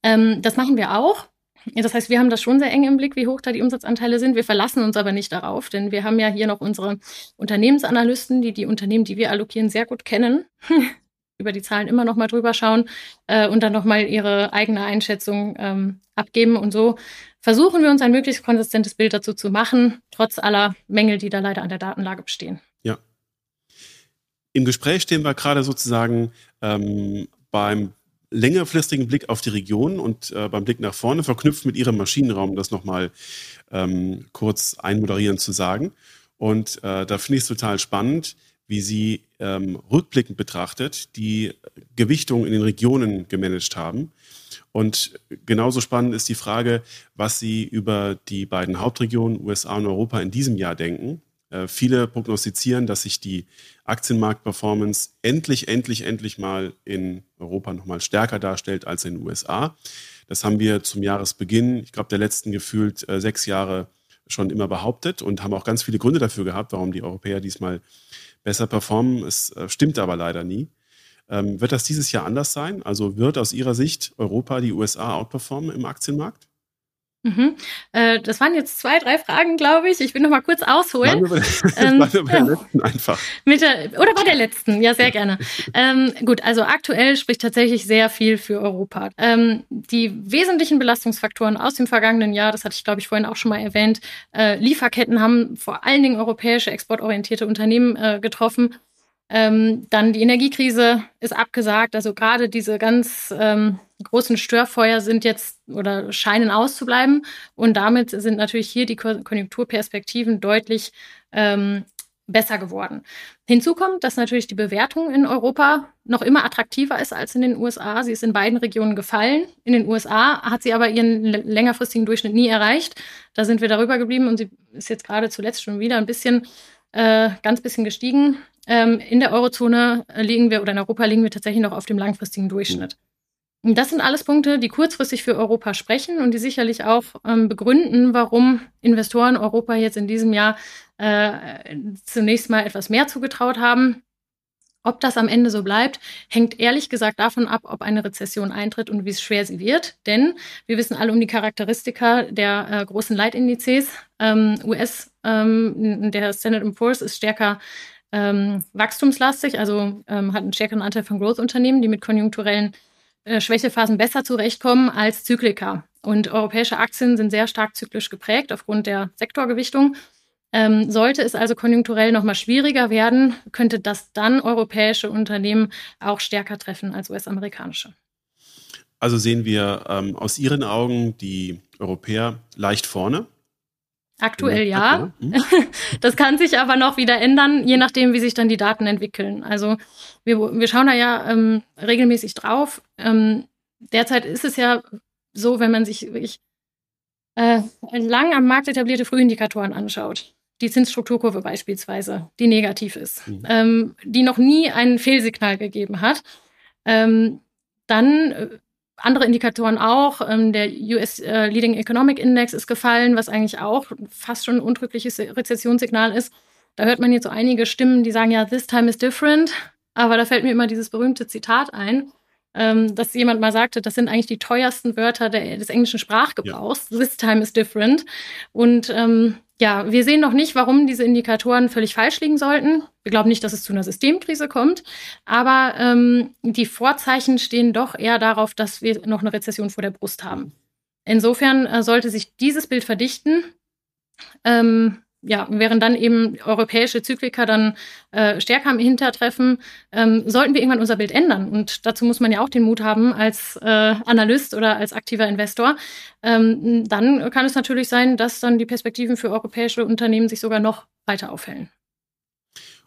Das machen wir auch. Das heißt, wir haben das schon sehr eng im Blick, wie hoch da die Umsatzanteile sind. Wir verlassen uns aber nicht darauf, denn wir haben ja hier noch unsere Unternehmensanalysten, die die Unternehmen, die wir allokieren, sehr gut kennen, über die Zahlen immer noch mal drüber schauen äh, und dann noch mal ihre eigene Einschätzung ähm, abgeben. Und so versuchen wir uns ein möglichst konsistentes Bild dazu zu machen, trotz aller Mängel, die da leider an der Datenlage bestehen. Ja. Im Gespräch stehen wir gerade sozusagen ähm, beim längerfristigen Blick auf die Region und äh, beim Blick nach vorne, verknüpft mit Ihrem Maschinenraum, um das nochmal ähm, kurz einmoderieren zu sagen. Und äh, da finde ich es total spannend, wie Sie ähm, rückblickend betrachtet die Gewichtung in den Regionen gemanagt haben. Und genauso spannend ist die Frage, was Sie über die beiden Hauptregionen USA und Europa in diesem Jahr denken. Äh, viele prognostizieren, dass sich die Aktienmarktperformance endlich, endlich, endlich mal in Europa nochmal stärker darstellt als in den USA. Das haben wir zum Jahresbeginn, ich glaube, der letzten gefühlt äh, sechs Jahre schon immer behauptet und haben auch ganz viele Gründe dafür gehabt, warum die Europäer diesmal besser performen. Es äh, stimmt aber leider nie. Ähm, wird das dieses Jahr anders sein? Also wird aus Ihrer Sicht Europa die USA outperformen im Aktienmarkt? Mhm. Äh, das waren jetzt zwei, drei Fragen, glaube ich. Ich will noch mal kurz ausholen. Wir, ähm, bei der letzten einfach. Mit der, oder bei der letzten, ja, sehr gerne. ähm, gut, also aktuell spricht tatsächlich sehr viel für Europa. Ähm, die wesentlichen Belastungsfaktoren aus dem vergangenen Jahr, das hatte ich, glaube ich, vorhin auch schon mal erwähnt, äh, Lieferketten haben vor allen Dingen europäische exportorientierte Unternehmen äh, getroffen. Ähm, dann die Energiekrise ist abgesagt. Also gerade diese ganz ähm, großen Störfeuer sind jetzt oder scheinen auszubleiben. Und damit sind natürlich hier die Konjunkturperspektiven deutlich ähm, besser geworden. Hinzu kommt, dass natürlich die Bewertung in Europa noch immer attraktiver ist als in den USA. Sie ist in beiden Regionen gefallen. In den USA hat sie aber ihren längerfristigen Durchschnitt nie erreicht. Da sind wir darüber geblieben und sie ist jetzt gerade zuletzt schon wieder ein bisschen, äh, ganz bisschen gestiegen. Ähm, in der Eurozone liegen wir oder in Europa liegen wir tatsächlich noch auf dem langfristigen Durchschnitt. Das sind alles Punkte, die kurzfristig für Europa sprechen und die sicherlich auch ähm, begründen, warum Investoren Europa jetzt in diesem Jahr äh, zunächst mal etwas mehr zugetraut haben. Ob das am Ende so bleibt, hängt ehrlich gesagt davon ab, ob eine Rezession eintritt und wie schwer sie wird. Denn wir wissen alle um die Charakteristika der äh, großen Leitindizes. Ähm, US, ähm, der Standard Poor's ist stärker ähm, wachstumslastig, also ähm, hat einen stärkeren Anteil von Growth-Unternehmen, die mit konjunkturellen äh, Schwächephasen besser zurechtkommen als Zyklika. Und europäische Aktien sind sehr stark zyklisch geprägt aufgrund der Sektorgewichtung. Ähm, sollte es also konjunkturell nochmal schwieriger werden, könnte das dann europäische Unternehmen auch stärker treffen als US-amerikanische. Also sehen wir ähm, aus Ihren Augen die Europäer leicht vorne Aktuell ja. Mhm. Das kann sich aber noch wieder ändern, je nachdem, wie sich dann die Daten entwickeln. Also wir, wir schauen da ja ähm, regelmäßig drauf. Ähm, derzeit ist es ja so, wenn man sich wirklich äh, lang am Markt etablierte Frühindikatoren anschaut, die Zinsstrukturkurve beispielsweise, die negativ ist, mhm. ähm, die noch nie ein Fehlsignal gegeben hat, ähm, dann äh, andere Indikatoren auch. Ähm, der US äh, Leading Economic Index ist gefallen, was eigentlich auch fast schon ein untrügliches Rezessionssignal ist. Da hört man jetzt so einige Stimmen, die sagen, ja, this time is different. Aber da fällt mir immer dieses berühmte Zitat ein, ähm, dass jemand mal sagte, das sind eigentlich die teuersten Wörter der, des englischen Sprachgebrauchs. Ja. This time is different. Und ähm, ja, wir sehen noch nicht, warum diese Indikatoren völlig falsch liegen sollten. Wir glauben nicht, dass es zu einer Systemkrise kommt, aber ähm, die Vorzeichen stehen doch eher darauf, dass wir noch eine Rezession vor der Brust haben. Insofern äh, sollte sich dieses Bild verdichten. Ähm, ja, während dann eben europäische Zyklika dann äh, stärker am Hintertreffen, ähm, sollten wir irgendwann unser Bild ändern. Und dazu muss man ja auch den Mut haben als äh, Analyst oder als aktiver Investor. Ähm, dann kann es natürlich sein, dass dann die Perspektiven für europäische Unternehmen sich sogar noch weiter aufhellen.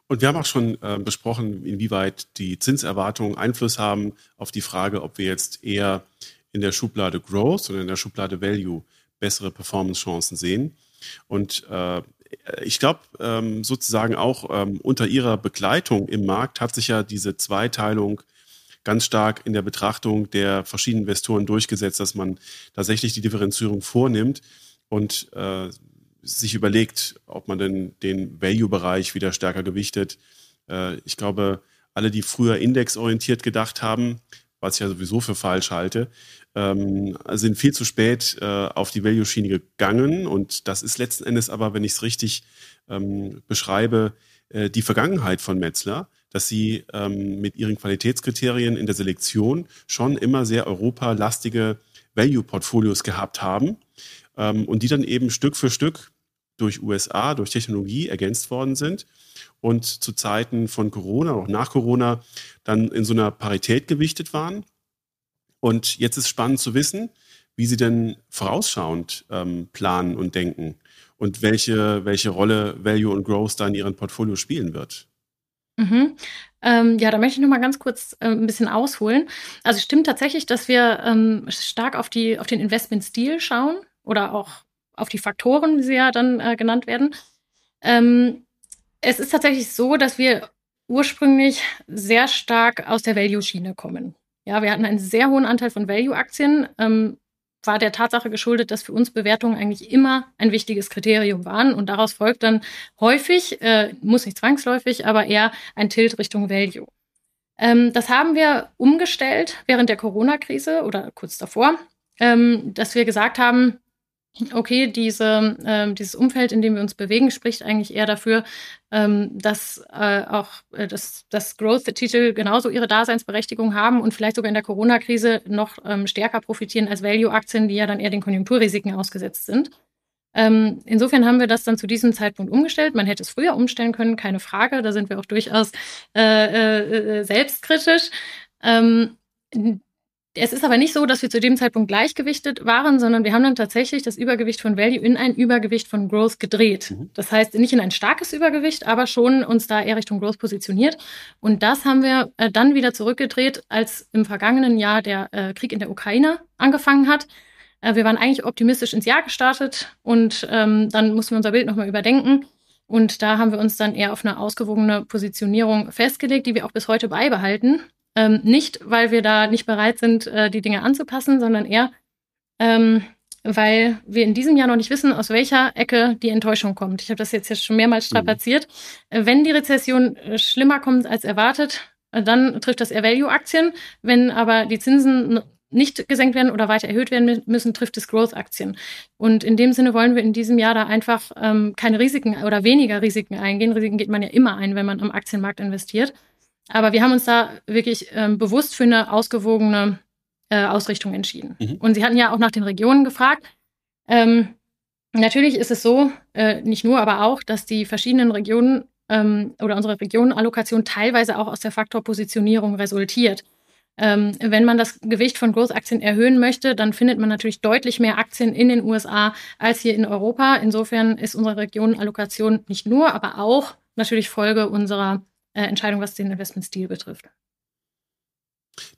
Und wir haben auch schon äh, besprochen, inwieweit die Zinserwartungen Einfluss haben auf die Frage, ob wir jetzt eher in der Schublade Growth oder in der Schublade Value bessere Performance-Chancen sehen. Und äh, ich glaube, ähm, sozusagen auch ähm, unter ihrer Begleitung im Markt hat sich ja diese Zweiteilung ganz stark in der Betrachtung der verschiedenen Investoren durchgesetzt, dass man tatsächlich die Differenzierung vornimmt und äh, sich überlegt, ob man denn den Value-Bereich wieder stärker gewichtet. Äh, ich glaube, alle, die früher indexorientiert gedacht haben, was ich ja sowieso für falsch halte, ähm, sind viel zu spät äh, auf die Value-Schiene gegangen. Und das ist letzten Endes aber, wenn ich es richtig ähm, beschreibe, äh, die Vergangenheit von Metzler, dass sie ähm, mit ihren Qualitätskriterien in der Selektion schon immer sehr europalastige Value-Portfolios gehabt haben ähm, und die dann eben Stück für Stück durch USA, durch Technologie ergänzt worden sind und zu Zeiten von Corona, auch nach Corona, dann in so einer Parität gewichtet waren. Und jetzt ist spannend zu wissen, wie Sie denn vorausschauend ähm, planen und denken und welche, welche Rolle Value und Growth da in Ihrem Portfolio spielen wird. Mhm. Ähm, ja, da möchte ich noch mal ganz kurz äh, ein bisschen ausholen. Also stimmt tatsächlich, dass wir ähm, stark auf, die, auf den Investmentstil schauen oder auch auf die Faktoren, wie sie ja dann äh, genannt werden. Ähm, es ist tatsächlich so, dass wir ursprünglich sehr stark aus der Value-Schiene kommen. Ja, wir hatten einen sehr hohen Anteil von Value-Aktien. Ähm, war der Tatsache geschuldet, dass für uns Bewertungen eigentlich immer ein wichtiges Kriterium waren. Und daraus folgt dann häufig, äh, muss nicht zwangsläufig, aber eher ein Tilt Richtung Value. Ähm, das haben wir umgestellt während der Corona-Krise oder kurz davor, ähm, dass wir gesagt haben, okay, diese, äh, dieses Umfeld, in dem wir uns bewegen, spricht eigentlich eher dafür, ähm, dass äh, auch äh, das, das Growth-Titel genauso ihre Daseinsberechtigung haben und vielleicht sogar in der Corona-Krise noch ähm, stärker profitieren als Value-Aktien, die ja dann eher den Konjunkturrisiken ausgesetzt sind. Ähm, insofern haben wir das dann zu diesem Zeitpunkt umgestellt. Man hätte es früher umstellen können, keine Frage. Da sind wir auch durchaus äh, äh, selbstkritisch. Es ist aber nicht so, dass wir zu dem Zeitpunkt gleichgewichtet waren, sondern wir haben dann tatsächlich das Übergewicht von Value in ein Übergewicht von Growth gedreht. Mhm. Das heißt, nicht in ein starkes Übergewicht, aber schon uns da eher Richtung Growth positioniert. Und das haben wir äh, dann wieder zurückgedreht, als im vergangenen Jahr der äh, Krieg in der Ukraine angefangen hat. Äh, wir waren eigentlich optimistisch ins Jahr gestartet und ähm, dann mussten wir unser Bild nochmal überdenken. Und da haben wir uns dann eher auf eine ausgewogene Positionierung festgelegt, die wir auch bis heute beibehalten. Ähm, nicht, weil wir da nicht bereit sind, äh, die Dinge anzupassen, sondern eher, ähm, weil wir in diesem Jahr noch nicht wissen, aus welcher Ecke die Enttäuschung kommt. Ich habe das jetzt, jetzt schon mehrmals mhm. strapaziert. Mhm. Wenn die Rezession äh, schlimmer kommt als erwartet, äh, dann trifft das Air Value-Aktien. Wenn aber die Zinsen nicht gesenkt werden oder weiter erhöht werden müssen, trifft es Growth-Aktien. Und in dem Sinne wollen wir in diesem Jahr da einfach ähm, keine Risiken oder weniger Risiken eingehen. Risiken geht man ja immer ein, wenn man am Aktienmarkt investiert. Aber wir haben uns da wirklich ähm, bewusst für eine ausgewogene äh, Ausrichtung entschieden. Mhm. Und Sie hatten ja auch nach den Regionen gefragt. Ähm, natürlich ist es so, äh, nicht nur, aber auch, dass die verschiedenen Regionen ähm, oder unsere Regionenallokation teilweise auch aus der Faktorpositionierung resultiert. Ähm, wenn man das Gewicht von Growth-Aktien erhöhen möchte, dann findet man natürlich deutlich mehr Aktien in den USA als hier in Europa. Insofern ist unsere Regionenallokation nicht nur, aber auch natürlich Folge unserer äh, Entscheidung, was den Investmentstil betrifft.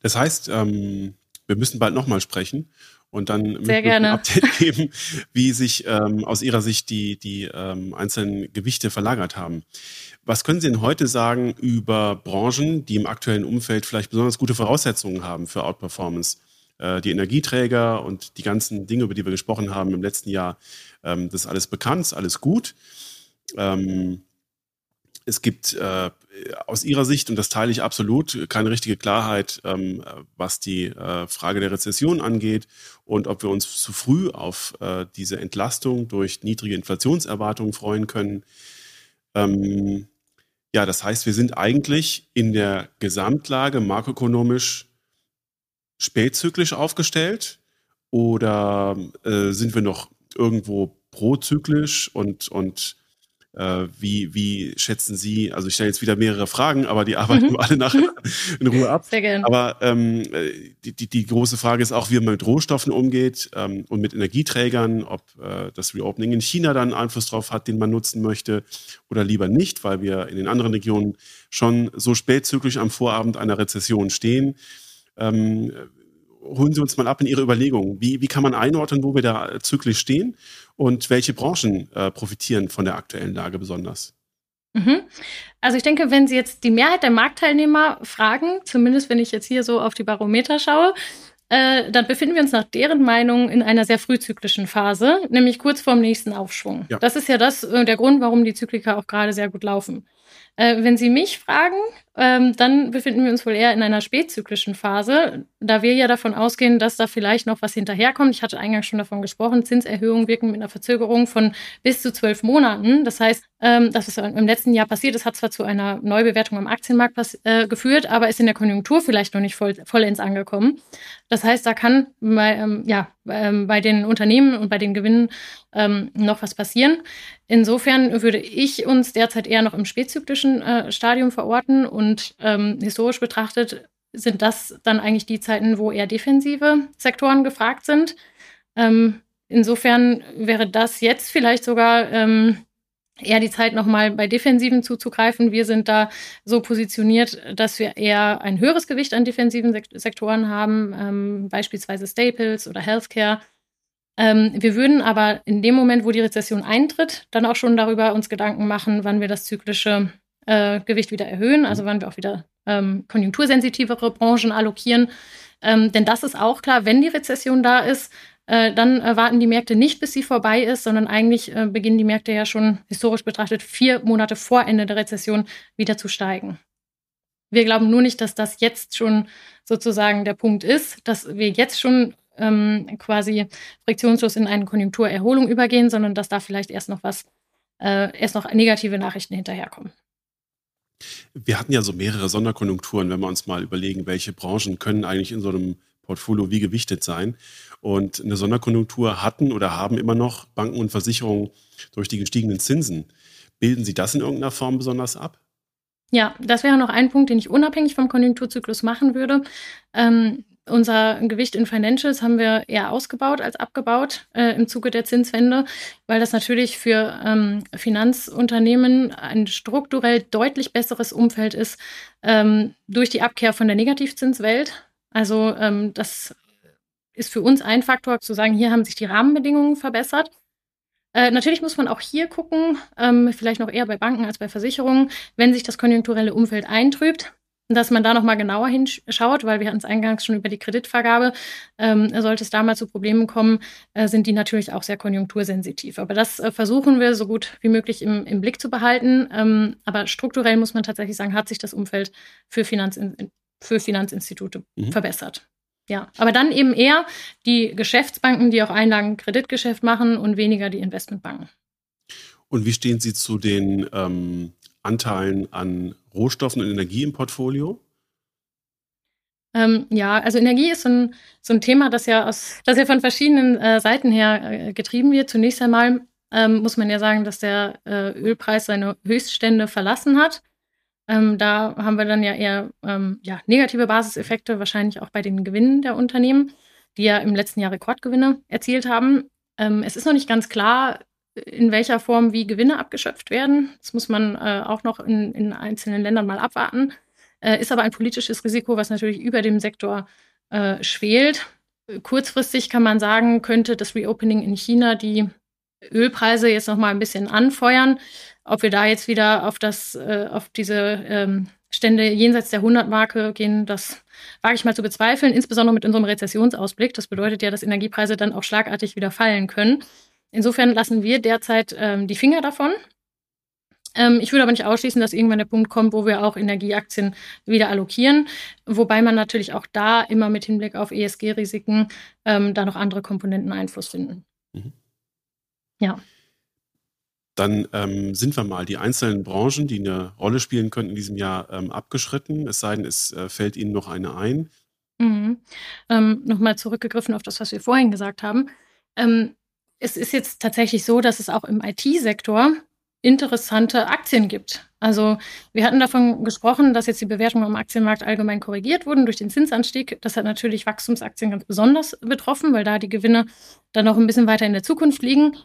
Das heißt, ähm, wir müssen bald nochmal sprechen und dann Sehr ein Update geben, wie sich ähm, aus Ihrer Sicht die, die ähm, einzelnen Gewichte verlagert haben. Was können Sie denn heute sagen über Branchen, die im aktuellen Umfeld vielleicht besonders gute Voraussetzungen haben für Outperformance? Äh, die Energieträger und die ganzen Dinge, über die wir gesprochen haben im letzten Jahr, ähm, das ist alles bekannt, ist alles gut. Ähm, es gibt äh, aus Ihrer Sicht, und das teile ich absolut, keine richtige Klarheit, ähm, was die äh, Frage der Rezession angeht und ob wir uns zu früh auf äh, diese Entlastung durch niedrige Inflationserwartungen freuen können. Ähm, ja, das heißt, wir sind eigentlich in der Gesamtlage makroökonomisch spätzyklisch aufgestellt oder äh, sind wir noch irgendwo prozyklisch und, und äh, wie, wie schätzen Sie, also ich stelle jetzt wieder mehrere Fragen, aber die arbeiten mhm. wir alle nachher in Ruhe ab. Sehr gerne. Aber ähm, die, die, die große Frage ist auch, wie man mit Rohstoffen umgeht ähm, und mit Energieträgern, ob äh, das Reopening in China dann Einfluss drauf hat, den man nutzen möchte oder lieber nicht, weil wir in den anderen Regionen schon so spätzyklisch am Vorabend einer Rezession stehen. Ähm, holen Sie uns mal ab in Ihre Überlegungen. Wie, wie kann man einordnen, wo wir da zyklisch stehen und welche Branchen äh, profitieren von der aktuellen Lage besonders? Mhm. Also ich denke, wenn Sie jetzt die Mehrheit der Marktteilnehmer fragen, zumindest wenn ich jetzt hier so auf die Barometer schaue, äh, dann befinden wir uns nach deren Meinung in einer sehr frühzyklischen Phase, nämlich kurz vorm nächsten Aufschwung. Ja. Das ist ja das, äh, der Grund, warum die Zyklika auch gerade sehr gut laufen. Äh, wenn Sie mich fragen, ähm, dann befinden wir uns wohl eher in einer spätzyklischen Phase, da wir ja davon ausgehen, dass da vielleicht noch was hinterherkommt. Ich hatte eingangs schon davon gesprochen, Zinserhöhungen wirken mit einer Verzögerung von bis zu zwölf Monaten. Das heißt, ähm, das ist im letzten Jahr passiert. Es hat zwar zu einer Neubewertung am Aktienmarkt äh, geführt, aber ist in der Konjunktur vielleicht noch nicht voll, vollends angekommen. Das heißt, da kann bei, ähm, ja, ähm, bei den Unternehmen und bei den Gewinnen ähm, noch was passieren. Insofern würde ich uns derzeit eher noch im spätzyklischen äh, Stadium verorten und ähm, historisch betrachtet sind das dann eigentlich die Zeiten, wo eher defensive Sektoren gefragt sind. Ähm, insofern wäre das jetzt vielleicht sogar ähm, eher die Zeit, nochmal bei Defensiven zuzugreifen. Wir sind da so positioniert, dass wir eher ein höheres Gewicht an defensiven Sektoren haben, ähm, beispielsweise Staples oder Healthcare. Ähm, wir würden aber in dem Moment, wo die Rezession eintritt, dann auch schon darüber uns Gedanken machen, wann wir das zyklische äh, Gewicht wieder erhöhen, also wann wir auch wieder ähm, konjunktursensitivere Branchen allokieren. Ähm, denn das ist auch klar, wenn die Rezession da ist, äh, dann äh, warten die Märkte nicht, bis sie vorbei ist, sondern eigentlich äh, beginnen die Märkte ja schon historisch betrachtet vier Monate vor Ende der Rezession wieder zu steigen. Wir glauben nur nicht, dass das jetzt schon sozusagen der Punkt ist, dass wir jetzt schon ähm, quasi friktionslos in eine Konjunkturerholung übergehen, sondern dass da vielleicht erst noch was, äh, erst noch negative Nachrichten hinterherkommen. Wir hatten ja so mehrere Sonderkonjunkturen, wenn wir uns mal überlegen, welche Branchen können eigentlich in so einem Portfolio wie gewichtet sein. Und eine Sonderkonjunktur hatten oder haben immer noch Banken und Versicherungen durch die gestiegenen Zinsen. Bilden Sie das in irgendeiner Form besonders ab? Ja, das wäre noch ein Punkt, den ich unabhängig vom Konjunkturzyklus machen würde. Ähm, unser Gewicht in Financials haben wir eher ausgebaut als abgebaut äh, im Zuge der Zinswende, weil das natürlich für ähm, Finanzunternehmen ein strukturell deutlich besseres Umfeld ist ähm, durch die Abkehr von der Negativzinswelt. Also ähm, das ist für uns ein Faktor zu sagen, hier haben sich die Rahmenbedingungen verbessert. Äh, natürlich muss man auch hier gucken, ähm, vielleicht noch eher bei Banken als bei Versicherungen, wenn sich das konjunkturelle Umfeld eintrübt, dass man da nochmal genauer hinschaut, weil wir hatten es eingangs schon über die Kreditvergabe. Ähm, sollte es da mal zu Problemen kommen, äh, sind die natürlich auch sehr konjunktursensitiv. Aber das äh, versuchen wir so gut wie möglich im, im Blick zu behalten. Ähm, aber strukturell muss man tatsächlich sagen, hat sich das Umfeld für, Finanzin für Finanzinstitute mhm. verbessert. Ja, aber dann eben eher die Geschäftsbanken, die auch Einlagen-Kreditgeschäft machen und weniger die Investmentbanken. Und wie stehen Sie zu den ähm, Anteilen an Rohstoffen und Energie im Portfolio? Ähm, ja, also Energie ist so ein, so ein Thema, das ja, aus, das ja von verschiedenen äh, Seiten her äh, getrieben wird. Zunächst einmal ähm, muss man ja sagen, dass der äh, Ölpreis seine Höchststände verlassen hat. Ähm, da haben wir dann ja eher ähm, ja, negative Basiseffekte, wahrscheinlich auch bei den Gewinnen der Unternehmen, die ja im letzten Jahr Rekordgewinne erzielt haben. Ähm, es ist noch nicht ganz klar, in welcher Form wie Gewinne abgeschöpft werden. Das muss man äh, auch noch in, in, einzelnen Ländern mal abwarten. Äh, ist aber ein politisches Risiko, was natürlich über dem Sektor äh, schwelt. Kurzfristig kann man sagen, könnte das Reopening in China die Ölpreise jetzt noch mal ein bisschen anfeuern. Ob wir da jetzt wieder auf das, äh, auf diese ähm, Stände jenseits der 100-Marke gehen, das wage ich mal zu bezweifeln, insbesondere mit unserem Rezessionsausblick. Das bedeutet ja, dass Energiepreise dann auch schlagartig wieder fallen können. Insofern lassen wir derzeit ähm, die Finger davon. Ähm, ich würde aber nicht ausschließen, dass irgendwann der Punkt kommt, wo wir auch Energieaktien wieder allokieren, wobei man natürlich auch da immer mit Hinblick auf ESG-Risiken ähm, da noch andere Komponenten Einfluss finden. Mhm. Ja. Dann ähm, sind wir mal die einzelnen Branchen, die eine Rolle spielen könnten in diesem Jahr, ähm, abgeschritten. Es sei denn, es äh, fällt Ihnen noch eine ein. Mhm. Ähm, Nochmal zurückgegriffen auf das, was wir vorhin gesagt haben. Es ist jetzt tatsächlich so, dass es auch im IT-Sektor interessante Aktien gibt. Also wir hatten davon gesprochen, dass jetzt die Bewertungen am Aktienmarkt allgemein korrigiert wurden durch den Zinsanstieg. Das hat natürlich Wachstumsaktien ganz besonders betroffen, weil da die Gewinne dann noch ein bisschen weiter in der Zukunft liegen.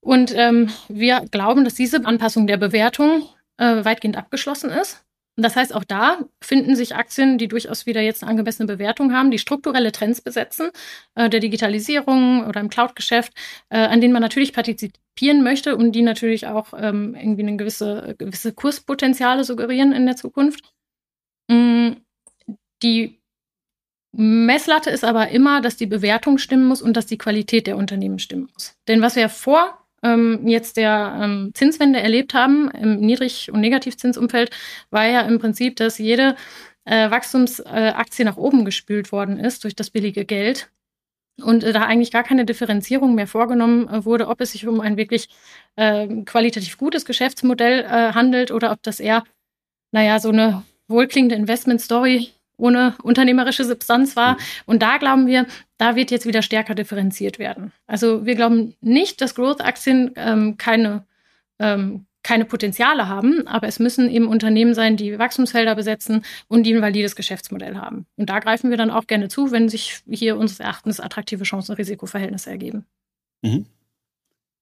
Und ähm, wir glauben, dass diese Anpassung der Bewertung äh, weitgehend abgeschlossen ist. Und das heißt, auch da finden sich Aktien, die durchaus wieder jetzt eine angemessene Bewertung haben, die strukturelle Trends besetzen, äh, der Digitalisierung oder im Cloud-Geschäft, äh, an denen man natürlich partizipieren möchte und die natürlich auch ähm, irgendwie eine gewisse, gewisse Kurspotenziale suggerieren in der Zukunft. Mm, die Messlatte ist aber immer, dass die Bewertung stimmen muss und dass die Qualität der Unternehmen stimmen muss. Denn was wir vor ähm, jetzt der ähm, Zinswende erlebt haben im Niedrig- und Negativzinsumfeld, war ja im Prinzip, dass jede äh, Wachstumsaktie nach oben gespült worden ist durch das billige Geld und äh, da eigentlich gar keine Differenzierung mehr vorgenommen äh, wurde, ob es sich um ein wirklich äh, qualitativ gutes Geschäftsmodell äh, handelt oder ob das eher, naja, so eine wohlklingende Investment-Story ohne unternehmerische Substanz war. Mhm. Und da glauben wir, da wird jetzt wieder stärker differenziert werden. Also wir glauben nicht, dass Growth-Aktien ähm, keine, ähm, keine Potenziale haben, aber es müssen eben Unternehmen sein, die Wachstumsfelder besetzen und die ein valides Geschäftsmodell haben. Und da greifen wir dann auch gerne zu, wenn sich hier unseres Erachtens attraktive Chancen-Risikoverhältnisse ergeben. Mhm.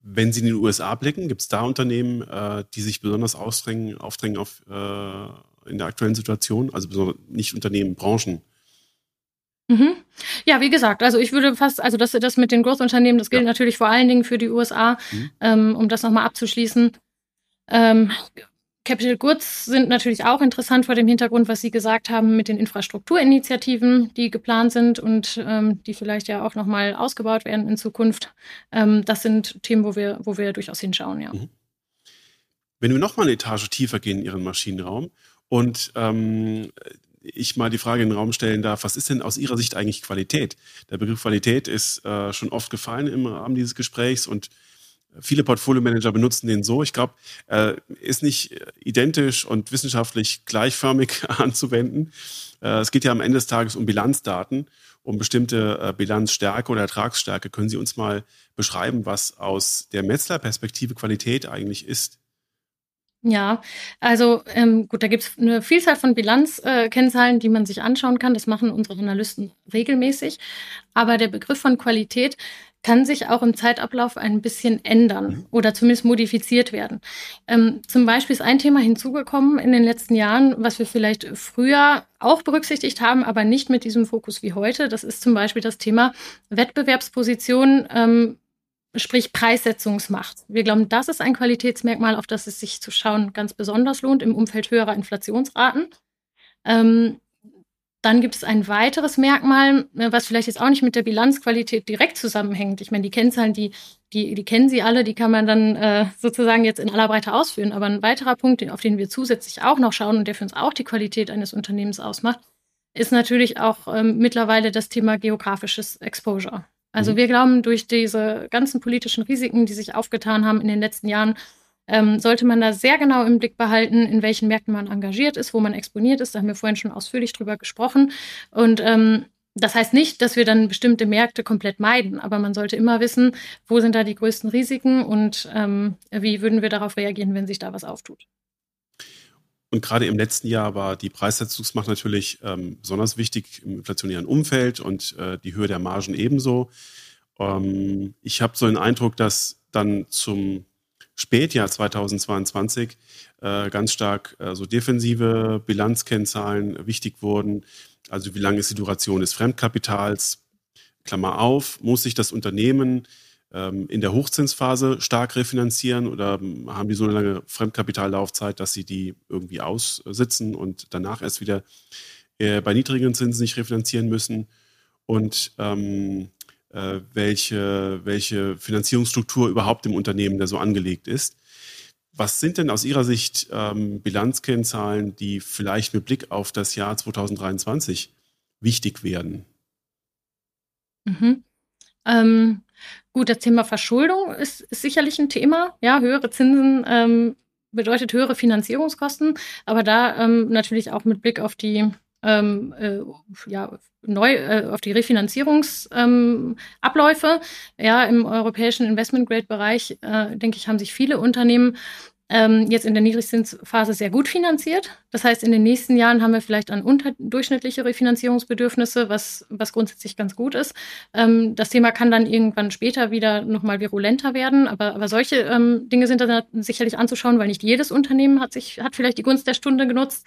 Wenn Sie in den USA blicken, gibt es da Unternehmen, äh, die sich besonders aufdrängen, aufdrängen auf äh, in der aktuellen Situation? Also nicht Unternehmen, Branchen. Mhm. Ja, wie gesagt, also ich würde fast, also das, das mit den Großunternehmen, das gilt ja. natürlich vor allen Dingen für die USA, mhm. ähm, um das nochmal abzuschließen. Ähm, Capital Goods sind natürlich auch interessant vor dem Hintergrund, was Sie gesagt haben mit den Infrastrukturinitiativen, die geplant sind und ähm, die vielleicht ja auch nochmal ausgebaut werden in Zukunft. Ähm, das sind Themen, wo wir, wo wir durchaus hinschauen, ja. Mhm. Wenn wir nochmal eine Etage tiefer gehen in Ihren Maschinenraum und ähm, ich mal die Frage in den Raum stellen darf, was ist denn aus Ihrer Sicht eigentlich Qualität? Der Begriff Qualität ist äh, schon oft gefallen im Rahmen dieses Gesprächs und viele Portfolio-Manager benutzen den so. Ich glaube, äh, ist nicht identisch und wissenschaftlich gleichförmig anzuwenden. Äh, es geht ja am Ende des Tages um Bilanzdaten, um bestimmte äh, Bilanzstärke oder Ertragsstärke. Können Sie uns mal beschreiben, was aus der Metzler-Perspektive Qualität eigentlich ist? Ja, also ähm, gut, da gibt es eine Vielzahl von Bilanzkennzahlen, äh, die man sich anschauen kann. Das machen unsere Analysten regelmäßig. Aber der Begriff von Qualität kann sich auch im Zeitablauf ein bisschen ändern mhm. oder zumindest modifiziert werden. Ähm, zum Beispiel ist ein Thema hinzugekommen in den letzten Jahren, was wir vielleicht früher auch berücksichtigt haben, aber nicht mit diesem Fokus wie heute. Das ist zum Beispiel das Thema Wettbewerbsposition ähm, sprich Preissetzungsmacht. Wir glauben, das ist ein Qualitätsmerkmal, auf das es sich zu schauen ganz besonders lohnt im Umfeld höherer Inflationsraten. Ähm, dann gibt es ein weiteres Merkmal, äh, was vielleicht jetzt auch nicht mit der Bilanzqualität direkt zusammenhängt. Ich meine, die Kennzahlen, die, die, die kennen Sie alle, die kann man dann äh, sozusagen jetzt in aller Breite ausführen. Aber ein weiterer Punkt, auf den wir zusätzlich auch noch schauen und der für uns auch die Qualität eines Unternehmens ausmacht, ist natürlich auch ähm, mittlerweile das Thema geografisches Exposure. Also mhm. wir glauben, durch diese ganzen politischen Risiken, die sich aufgetan haben in den letzten Jahren, ähm, sollte man da sehr genau im Blick behalten, in welchen Märkten man engagiert ist, wo man exponiert ist. Da haben wir vorhin schon ausführlich drüber gesprochen. Und ähm, das heißt nicht, dass wir dann bestimmte Märkte komplett meiden, aber man sollte immer wissen, wo sind da die größten Risiken und ähm, wie würden wir darauf reagieren, wenn sich da was auftut. Und gerade im letzten Jahr war die Preissetzungsmacht natürlich ähm, besonders wichtig im inflationären Umfeld und äh, die Höhe der Margen ebenso. Ähm, ich habe so den Eindruck, dass dann zum Spätjahr 2022 äh, ganz stark äh, so defensive Bilanzkennzahlen wichtig wurden. Also wie lange ist die Duration des Fremdkapitals? Klammer auf, muss sich das Unternehmen in der Hochzinsphase stark refinanzieren oder ähm, haben die so eine lange Fremdkapitallaufzeit, dass sie die irgendwie aussitzen und danach erst wieder äh, bei niedrigen Zinsen sich refinanzieren müssen? Und ähm, äh, welche, welche Finanzierungsstruktur überhaupt im Unternehmen da so angelegt ist. Was sind denn aus Ihrer Sicht ähm, Bilanzkennzahlen, die vielleicht mit Blick auf das Jahr 2023 wichtig werden? Mhm. Ähm, gut, das Thema Verschuldung ist, ist, sicherlich ein Thema. Ja, höhere Zinsen ähm, bedeutet höhere Finanzierungskosten, aber da ähm, natürlich auch mit Blick auf die ähm, äh, ja, neu äh, auf die Refinanzierungsabläufe. Ähm, ja, im europäischen Investment-Grade-Bereich, äh, denke ich, haben sich viele Unternehmen ähm, jetzt in der Niedrigzinsphase sehr gut finanziert. Das heißt, in den nächsten Jahren haben wir vielleicht an unterdurchschnittliche Refinanzierungsbedürfnisse, was, was grundsätzlich ganz gut ist. Ähm, das Thema kann dann irgendwann später wieder nochmal virulenter werden, aber, aber solche ähm, Dinge sind dann sicherlich anzuschauen, weil nicht jedes Unternehmen hat sich, hat vielleicht die Gunst der Stunde genutzt.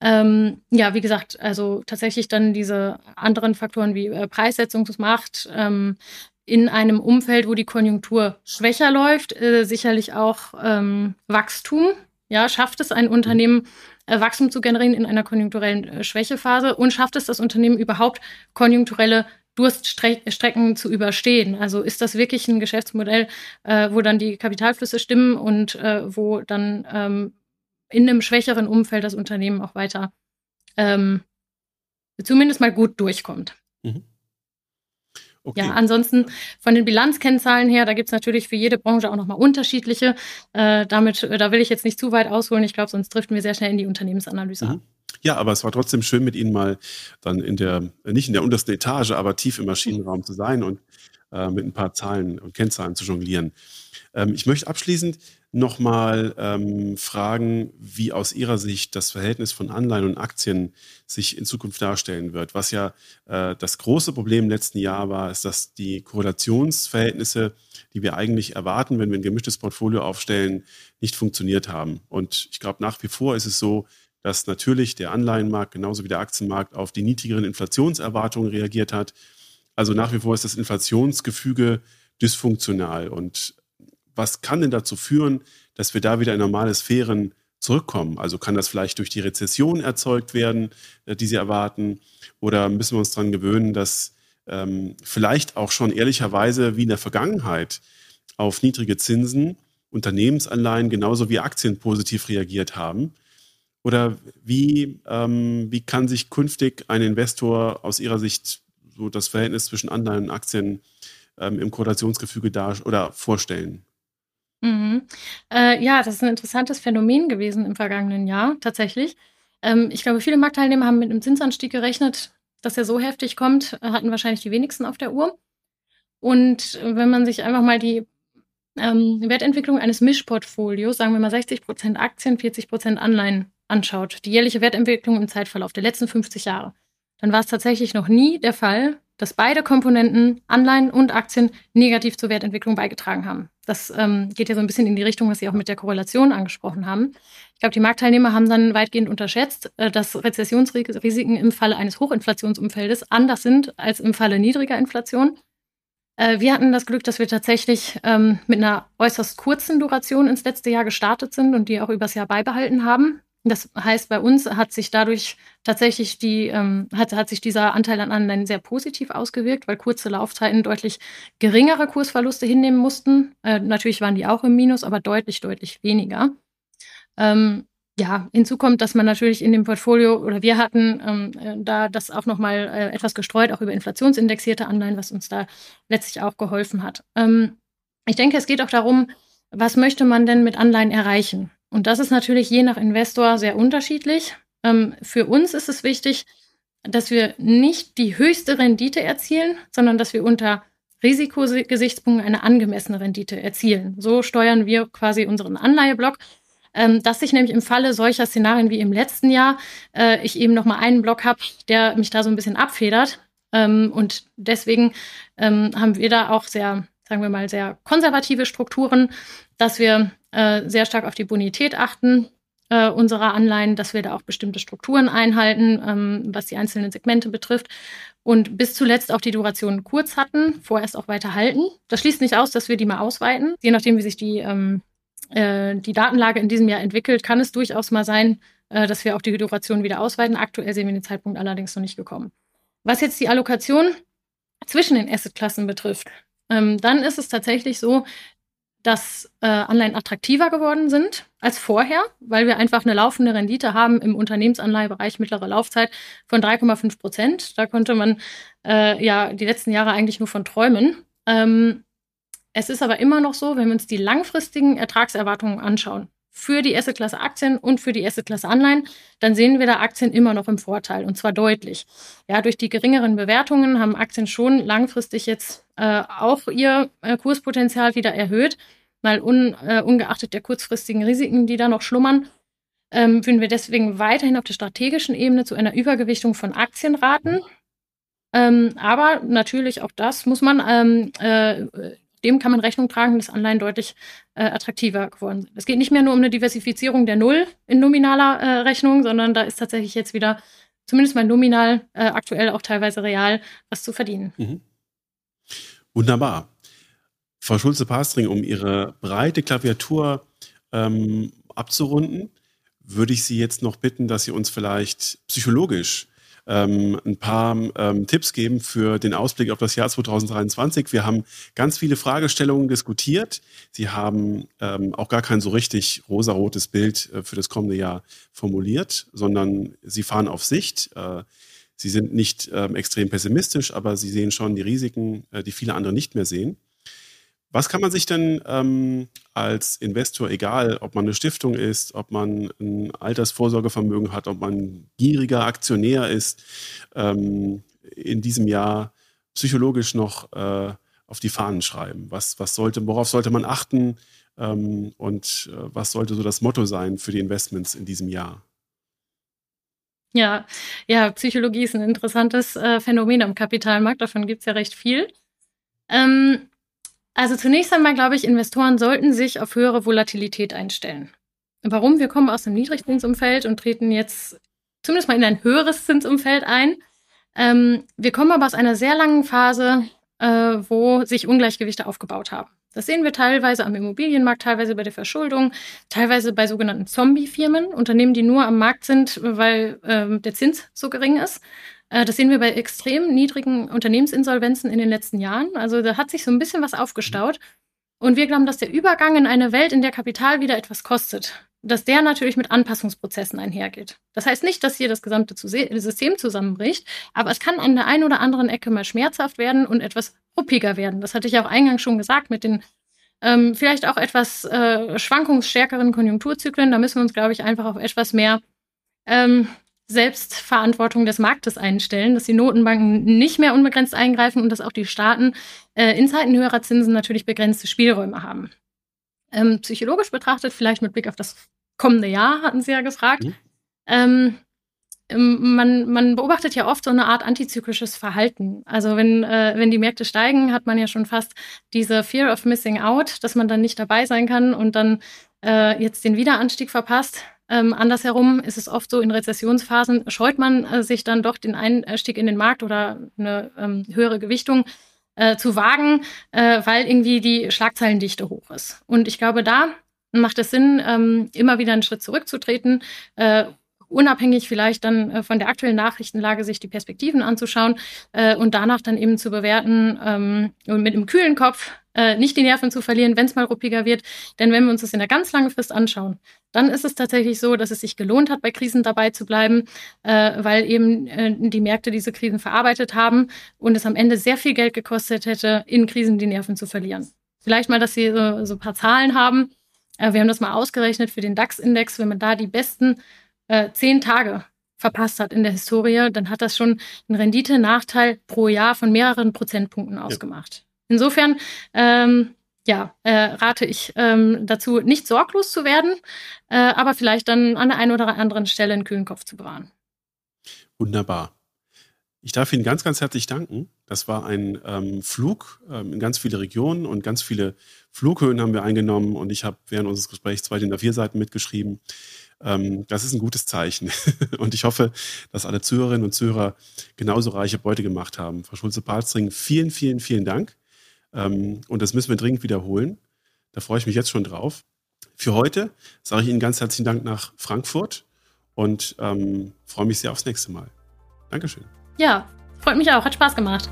Ähm, ja, wie gesagt, also tatsächlich dann diese anderen Faktoren wie äh, Preissetzungsmacht ähm, in einem Umfeld, wo die Konjunktur schwächer läuft, äh, sicherlich auch ähm, Wachstum. Ja, schafft es ein Unternehmen, äh, Wachstum zu generieren in einer konjunkturellen äh, Schwächephase und schafft es das Unternehmen überhaupt, konjunkturelle Durststrecken zu überstehen. Also ist das wirklich ein Geschäftsmodell, äh, wo dann die Kapitalflüsse stimmen und äh, wo dann ähm, in einem schwächeren Umfeld das Unternehmen auch weiter ähm, zumindest mal gut durchkommt. Mhm. Okay. Ja, ansonsten von den Bilanzkennzahlen her, da gibt es natürlich für jede Branche auch nochmal unterschiedliche. Äh, damit, äh, da will ich jetzt nicht zu weit ausholen. Ich glaube, sonst driften wir sehr schnell in die Unternehmensanalyse mhm. ab. Ja, aber es war trotzdem schön, mit Ihnen mal dann in der, nicht in der untersten Etage, aber tief im Maschinenraum zu sein und äh, mit ein paar Zahlen und Kennzahlen zu jonglieren. Ähm, ich möchte abschließend nochmal ähm, fragen, wie aus Ihrer Sicht das Verhältnis von Anleihen und Aktien sich in Zukunft darstellen wird. Was ja äh, das große Problem im letzten Jahr war, ist, dass die Korrelationsverhältnisse, die wir eigentlich erwarten, wenn wir ein gemischtes Portfolio aufstellen, nicht funktioniert haben. Und ich glaube, nach wie vor ist es so, dass natürlich der Anleihenmarkt genauso wie der Aktienmarkt auf die niedrigeren Inflationserwartungen reagiert hat. Also nach wie vor ist das Inflationsgefüge dysfunktional und was kann denn dazu führen, dass wir da wieder in normale Sphären zurückkommen? Also kann das vielleicht durch die Rezession erzeugt werden, äh, die Sie erwarten? Oder müssen wir uns daran gewöhnen, dass ähm, vielleicht auch schon ehrlicherweise wie in der Vergangenheit auf niedrige Zinsen Unternehmensanleihen genauso wie Aktien positiv reagiert haben? Oder wie, ähm, wie kann sich künftig ein Investor aus Ihrer Sicht so das Verhältnis zwischen Anleihen und Aktien ähm, im Korrelationsgefüge da oder vorstellen? Mhm. Äh, ja, das ist ein interessantes Phänomen gewesen im vergangenen Jahr, tatsächlich. Ähm, ich glaube, viele Marktteilnehmer haben mit einem Zinsanstieg gerechnet, dass er so heftig kommt, hatten wahrscheinlich die wenigsten auf der Uhr. Und wenn man sich einfach mal die ähm, Wertentwicklung eines Mischportfolios, sagen wir mal 60 Prozent Aktien, 40 Prozent Anleihen anschaut, die jährliche Wertentwicklung im Zeitverlauf der letzten 50 Jahre, dann war es tatsächlich noch nie der Fall, dass beide Komponenten, Anleihen und Aktien, negativ zur Wertentwicklung beigetragen haben. Das ähm, geht ja so ein bisschen in die Richtung, was Sie auch mit der Korrelation angesprochen haben. Ich glaube, die Marktteilnehmer haben dann weitgehend unterschätzt, äh, dass Rezessionsrisiken im Falle eines Hochinflationsumfeldes anders sind als im Falle niedriger Inflation. Äh, wir hatten das Glück, dass wir tatsächlich ähm, mit einer äußerst kurzen Duration ins letzte Jahr gestartet sind und die auch übers Jahr beibehalten haben. Das heißt, bei uns hat sich dadurch tatsächlich die, ähm, hat, hat sich dieser Anteil an Anleihen sehr positiv ausgewirkt, weil kurze Laufzeiten deutlich geringere Kursverluste hinnehmen mussten. Äh, natürlich waren die auch im Minus, aber deutlich, deutlich weniger. Ähm, ja, hinzu kommt, dass man natürlich in dem Portfolio oder wir hatten ähm, äh, da das auch nochmal äh, etwas gestreut, auch über inflationsindexierte Anleihen, was uns da letztlich auch geholfen hat. Ähm, ich denke, es geht auch darum, was möchte man denn mit Anleihen erreichen? Und das ist natürlich je nach Investor sehr unterschiedlich. Ähm, für uns ist es wichtig, dass wir nicht die höchste Rendite erzielen, sondern dass wir unter Risikogesichtspunkten eine angemessene Rendite erzielen. So steuern wir quasi unseren Anleiheblock, ähm, dass ich nämlich im Falle solcher Szenarien wie im letzten Jahr äh, ich eben noch mal einen Block habe, der mich da so ein bisschen abfedert. Ähm, und deswegen ähm, haben wir da auch sehr, sagen wir mal, sehr konservative Strukturen, dass wir äh, sehr stark auf die Bonität achten äh, unserer Anleihen, dass wir da auch bestimmte Strukturen einhalten, ähm, was die einzelnen Segmente betrifft. Und bis zuletzt auch die Durationen kurz hatten, vorerst auch weiter halten. Das schließt nicht aus, dass wir die mal ausweiten. Je nachdem, wie sich die, ähm, äh, die Datenlage in diesem Jahr entwickelt, kann es durchaus mal sein, äh, dass wir auch die Duration wieder ausweiten. Aktuell sehen wir den Zeitpunkt allerdings noch nicht gekommen. Was jetzt die Allokation zwischen den Assetklassen betrifft, ähm, dann ist es tatsächlich so, dass äh, Anleihen attraktiver geworden sind als vorher, weil wir einfach eine laufende Rendite haben im Unternehmensanleihebereich mittlere Laufzeit von 3,5 Prozent. Da konnte man äh, ja die letzten Jahre eigentlich nur von träumen. Ähm, es ist aber immer noch so, wenn wir uns die langfristigen Ertragserwartungen anschauen, für die Assetklasse Aktien und für die Assetklasse Anleihen, dann sehen wir da Aktien immer noch im Vorteil und zwar deutlich. Ja, durch die geringeren Bewertungen haben Aktien schon langfristig jetzt äh, auch ihr äh, Kurspotenzial wieder erhöht, mal un, äh, ungeachtet der kurzfristigen Risiken, die da noch schlummern. Ähm, würden wir deswegen weiterhin auf der strategischen Ebene zu einer Übergewichtung von Aktien raten. Ähm, aber natürlich auch das muss man ähm, äh, dem kann man Rechnung tragen, dass Anleihen deutlich äh, attraktiver geworden sind. Es geht nicht mehr nur um eine Diversifizierung der Null in nominaler äh, Rechnung, sondern da ist tatsächlich jetzt wieder, zumindest mal nominal, äh, aktuell auch teilweise real, was zu verdienen. Mhm. Wunderbar. Frau Schulze-Pastring, um Ihre breite Klaviatur ähm, abzurunden, würde ich Sie jetzt noch bitten, dass Sie uns vielleicht psychologisch ähm, ein paar ähm, Tipps geben für den Ausblick auf das Jahr 2023. Wir haben ganz viele Fragestellungen diskutiert. Sie haben ähm, auch gar kein so richtig rosarotes Bild äh, für das kommende Jahr formuliert, sondern Sie fahren auf Sicht. Äh, Sie sind nicht ähm, extrem pessimistisch, aber Sie sehen schon die Risiken, äh, die viele andere nicht mehr sehen. Was kann man sich denn ähm, als Investor, egal ob man eine Stiftung ist, ob man ein Altersvorsorgevermögen hat, ob man gieriger Aktionär ist, ähm, in diesem Jahr psychologisch noch äh, auf die Fahnen schreiben? Was, was sollte, worauf sollte man achten ähm, und äh, was sollte so das Motto sein für die Investments in diesem Jahr? Ja, ja, Psychologie ist ein interessantes äh, Phänomen am Kapitalmarkt, davon gibt es ja recht viel. Ähm, also zunächst einmal glaube ich, Investoren sollten sich auf höhere Volatilität einstellen. Warum? Wir kommen aus einem Niedrigzinsumfeld und treten jetzt zumindest mal in ein höheres Zinsumfeld ein. Ähm, wir kommen aber aus einer sehr langen Phase, äh, wo sich Ungleichgewichte aufgebaut haben. Das sehen wir teilweise am Immobilienmarkt, teilweise bei der Verschuldung, teilweise bei sogenannten Zombie-Firmen, Unternehmen, die nur am Markt sind, weil äh, der Zins so gering ist. Äh, das sehen wir bei extrem niedrigen Unternehmensinsolvenzen in den letzten Jahren. Also da hat sich so ein bisschen was aufgestaut. Und wir glauben, dass der Übergang in eine Welt, in der Kapital wieder etwas kostet, dass der natürlich mit Anpassungsprozessen einhergeht. Das heißt nicht, dass hier das gesamte System zusammenbricht, aber es kann an der einen oder anderen Ecke mal schmerzhaft werden und etwas ruppiger werden. Das hatte ich auch eingangs schon gesagt mit den ähm, vielleicht auch etwas äh, schwankungsstärkeren Konjunkturzyklen. Da müssen wir uns, glaube ich, einfach auf etwas mehr ähm, Selbstverantwortung des Marktes einstellen, dass die Notenbanken nicht mehr unbegrenzt eingreifen und dass auch die Staaten äh, in Zeiten höherer Zinsen natürlich begrenzte Spielräume haben. Ähm, psychologisch betrachtet, vielleicht mit Blick auf das kommende Jahr, hatten Sie ja gefragt. Mhm. Ähm, ähm, man, man beobachtet ja oft so eine Art antizyklisches Verhalten. Also wenn, äh, wenn die Märkte steigen, hat man ja schon fast diese Fear of Missing Out, dass man dann nicht dabei sein kann und dann äh, jetzt den Wiederanstieg verpasst. Ähm, andersherum ist es oft so, in Rezessionsphasen scheut man äh, sich dann doch den Einstieg in den Markt oder eine ähm, höhere Gewichtung äh, zu wagen, äh, weil irgendwie die Schlagzeilendichte hoch ist. Und ich glaube, da macht es Sinn, ähm, immer wieder einen Schritt zurückzutreten, äh, unabhängig vielleicht dann äh, von der aktuellen Nachrichtenlage sich die Perspektiven anzuschauen äh, und danach dann eben zu bewerten ähm, und mit einem kühlen Kopf äh, nicht die Nerven zu verlieren, wenn es mal ruppiger wird. Denn wenn wir uns das in der ganz langen Frist anschauen, dann ist es tatsächlich so, dass es sich gelohnt hat, bei Krisen dabei zu bleiben, äh, weil eben äh, die Märkte diese Krisen verarbeitet haben und es am Ende sehr viel Geld gekostet hätte, in Krisen die Nerven zu verlieren. Vielleicht mal, dass Sie so, so ein paar Zahlen haben. Äh, wir haben das mal ausgerechnet für den DAX-Index. Wenn man da die besten äh, zehn Tage verpasst hat in der Historie, dann hat das schon einen Renditenachteil pro Jahr von mehreren Prozentpunkten ausgemacht. Ja. Insofern, ähm, ja, äh, rate ich ähm, dazu, nicht sorglos zu werden, äh, aber vielleicht dann an der einen oder anderen Stelle einen kühlen Kopf zu bewahren. Wunderbar. Ich darf Ihnen ganz, ganz herzlich danken. Das war ein ähm, Flug ähm, in ganz viele Regionen und ganz viele Flughöhen haben wir eingenommen und ich habe während unseres Gesprächs zwei DIN A4 Seiten mitgeschrieben. Ähm, das ist ein gutes Zeichen. und ich hoffe, dass alle Zuhörerinnen und Zuhörer genauso reiche Beute gemacht haben. Frau Schulze-Palstring, vielen, vielen, vielen Dank. Ähm, und das müssen wir dringend wiederholen. Da freue ich mich jetzt schon drauf. Für heute sage ich Ihnen ganz herzlichen Dank nach Frankfurt und ähm, freue mich sehr aufs nächste Mal. Dankeschön. Ja, freut mich auch. Hat Spaß gemacht.